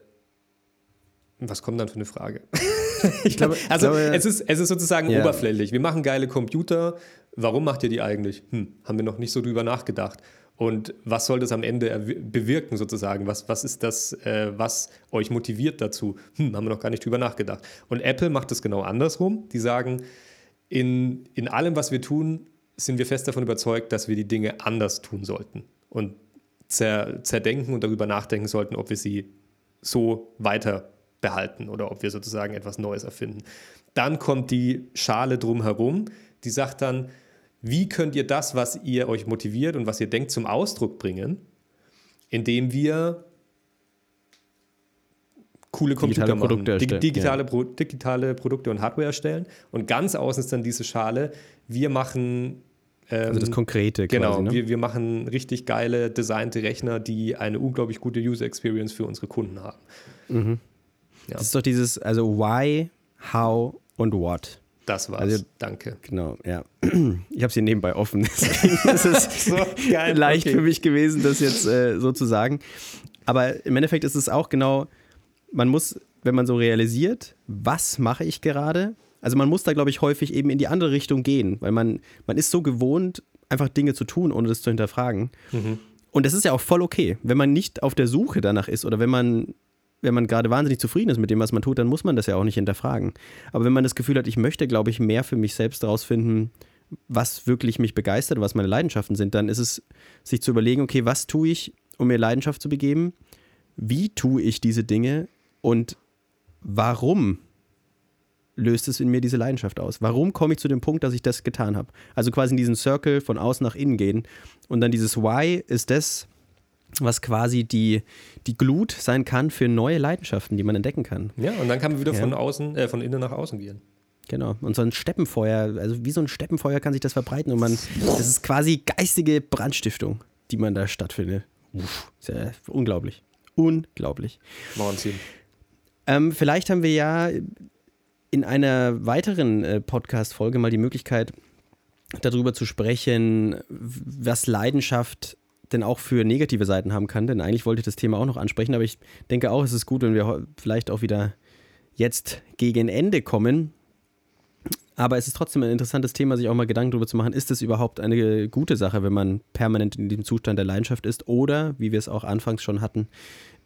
Speaker 1: was kommt dann für eine Frage? ich glaube, also glaube, es, ist, es ist sozusagen yeah. oberflächlich. Wir machen geile Computer. Warum macht ihr die eigentlich? Hm, haben wir noch nicht so drüber nachgedacht. Und was soll das am Ende bewirken sozusagen? Was, was ist das, äh, was euch motiviert dazu? Hm, haben wir noch gar nicht drüber nachgedacht. Und Apple macht es genau andersrum. Die sagen, in, in allem, was wir tun, sind wir fest davon überzeugt, dass wir die Dinge anders tun sollten und zer, zerdenken und darüber nachdenken sollten, ob wir sie so weiter behalten oder ob wir sozusagen etwas Neues erfinden. Dann kommt die Schale drumherum, die sagt dann, wie könnt ihr das, was ihr euch motiviert und was ihr denkt, zum Ausdruck bringen, indem wir coole Computer
Speaker 2: Digitale
Speaker 1: machen,
Speaker 2: Produkte
Speaker 1: Dig- digitale, Pro digitale Produkte und Hardware erstellen. Und ganz außen ist dann diese Schale, wir machen ähm,
Speaker 2: Also das Konkrete
Speaker 1: Genau,
Speaker 2: quasi. Ne?
Speaker 1: wir, wir machen richtig geile, designte Rechner, die eine unglaublich gute User Experience für unsere Kunden haben. Ja.
Speaker 2: Das ist doch dieses, also why, how und what.
Speaker 1: Das war's.
Speaker 2: Also-
Speaker 1: Danke.
Speaker 2: Genau, ja. Ich habe es hier nebenbei offen. Deswegen ist
Speaker 1: So, geil,
Speaker 2: leicht
Speaker 1: okay.
Speaker 2: für mich gewesen, das jetzt äh, so zu sagen. Aber im Endeffekt ist es auch genau, man muss, wenn man so realisiert, was mache ich gerade? Also man muss da, glaube ich, häufig eben in die andere Richtung gehen, weil man, man ist so gewohnt, einfach Dinge zu tun, ohne das zu hinterfragen. Und das ist ja auch voll okay. Wenn man nicht auf der Suche danach ist oder wenn man, wenn man gerade wahnsinnig zufrieden ist mit dem, was man tut, dann muss man das ja auch nicht hinterfragen. Aber wenn man das Gefühl hat, ich möchte, glaube ich, mehr für mich selbst herausfinden, was wirklich mich begeistert, was meine Leidenschaften sind, dann ist es, sich zu überlegen, okay, was tue ich, um mir Leidenschaft zu begeben? Wie tue ich diese Dinge und warum löst es in mir diese Leidenschaft aus? Warum komme ich zu dem Punkt, dass ich das getan habe? Also quasi in diesen Circle von außen nach innen gehen. Und dann dieses Why ist das, was quasi die, die Glut sein kann für neue Leidenschaften, die man entdecken kann.
Speaker 1: Ja, und dann kann man wieder
Speaker 2: Ja.
Speaker 1: von außen, äh, von innen nach außen gehen.
Speaker 2: Genau. Und so ein Steppenfeuer, also wie so ein Steppenfeuer kann sich das verbreiten und man, das ist quasi geistige Brandstiftung, die man da stattfindet. Uff, ist ja unglaublich. Unglaublich.
Speaker 1: Wahnsinn.
Speaker 2: Ähm, vielleicht haben wir ja in einer weiteren äh, Podcast-Folge mal die Möglichkeit, darüber zu sprechen, was Leidenschaft denn auch für negative Seiten haben kann. Denn eigentlich wollte ich das Thema auch noch ansprechen, aber ich denke auch, es ist gut, wenn wir vielleicht auch wieder jetzt gegen Ende kommen. Aber es ist trotzdem ein interessantes Thema, sich auch mal Gedanken darüber zu machen, ist es überhaupt eine gute Sache, wenn man permanent in diesem Zustand der Leidenschaft ist? Oder, wie wir es auch anfangs schon hatten,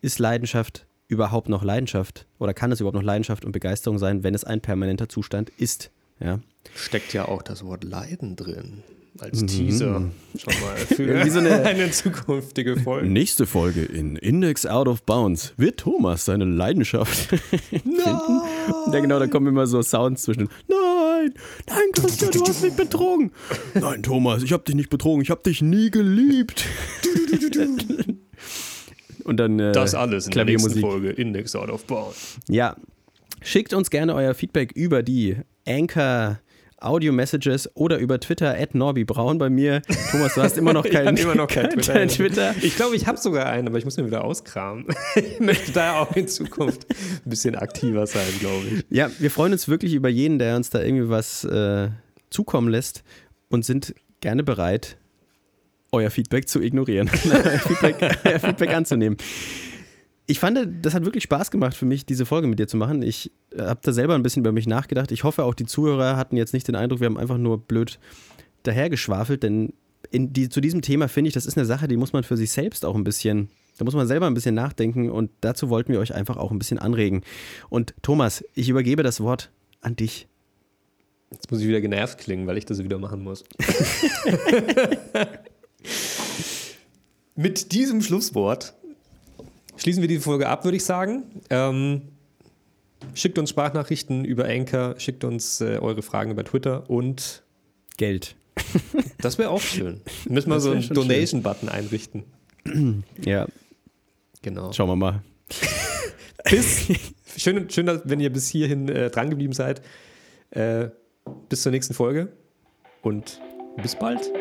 Speaker 2: ist Leidenschaft überhaupt noch Leidenschaft? Oder kann es überhaupt noch Leidenschaft und Begeisterung sein, wenn es ein permanenter Zustand ist? Ja.
Speaker 1: Steckt ja auch das Wort Leiden drin. Als Teaser schon mal für
Speaker 2: Wie so eine-
Speaker 1: eine zukünftige Folge.
Speaker 2: Nächste Folge in Index Out of Bounds. Wird Thomas seine Leidenschaft finden? Ja, genau, da kommen immer so Sounds zwischen. Nein, nein, Christian, du hast mich betrogen. Nein, Thomas, ich habe dich nicht betrogen. Ich habe dich nie geliebt. Und dann äh,
Speaker 1: Das alles in der nächsten. Folge Index Out of Bounds.
Speaker 2: Ja, schickt uns gerne euer Feedback über die Anchor Audio Messages oder über Twitter at Norbi Braun bei mir. Thomas, du hast immer noch keinen
Speaker 1: immer noch kein Twitter.
Speaker 2: kein Twitter.
Speaker 1: Ich glaube, ich habe sogar einen, aber ich muss mir wieder auskramen. Ich möchte da auch in Zukunft ein bisschen aktiver sein, glaube ich.
Speaker 2: Ja, wir freuen uns wirklich über jeden, der uns da irgendwie was äh, zukommen lässt und sind gerne bereit, euer Feedback zu ignorieren, euer Feedback, euer Feedback anzunehmen. Ich fand, das hat wirklich Spaß gemacht für mich, diese Folge mit dir zu machen. Ich habe da selber ein bisschen über mich nachgedacht. Ich hoffe, auch die Zuhörer hatten jetzt nicht den Eindruck, wir haben einfach nur blöd dahergeschwafelt, denn die, zu diesem Thema finde ich, das ist eine Sache, die muss man für sich selbst auch ein bisschen, da muss man selber ein bisschen nachdenken und dazu wollten wir euch einfach auch ein bisschen anregen. Und Thomas, ich übergebe das Wort an dich.
Speaker 1: Jetzt muss ich wieder genervt klingen, weil ich das wieder machen muss. Mit diesem Schlusswort schließen wir die Folge ab, würde ich sagen. Ähm, schickt uns Sprachnachrichten über Anchor, schickt uns äh, eure Fragen über Twitter und
Speaker 2: Geld.
Speaker 1: das wäre auch schön. Müssen wir so einen Donation-Button einrichten.
Speaker 2: Ja,
Speaker 1: Genau.
Speaker 2: schauen wir mal.
Speaker 1: Bis, schön, schön, wenn ihr bis hierhin äh, dran geblieben seid. Äh, bis zur nächsten Folge und bis bald.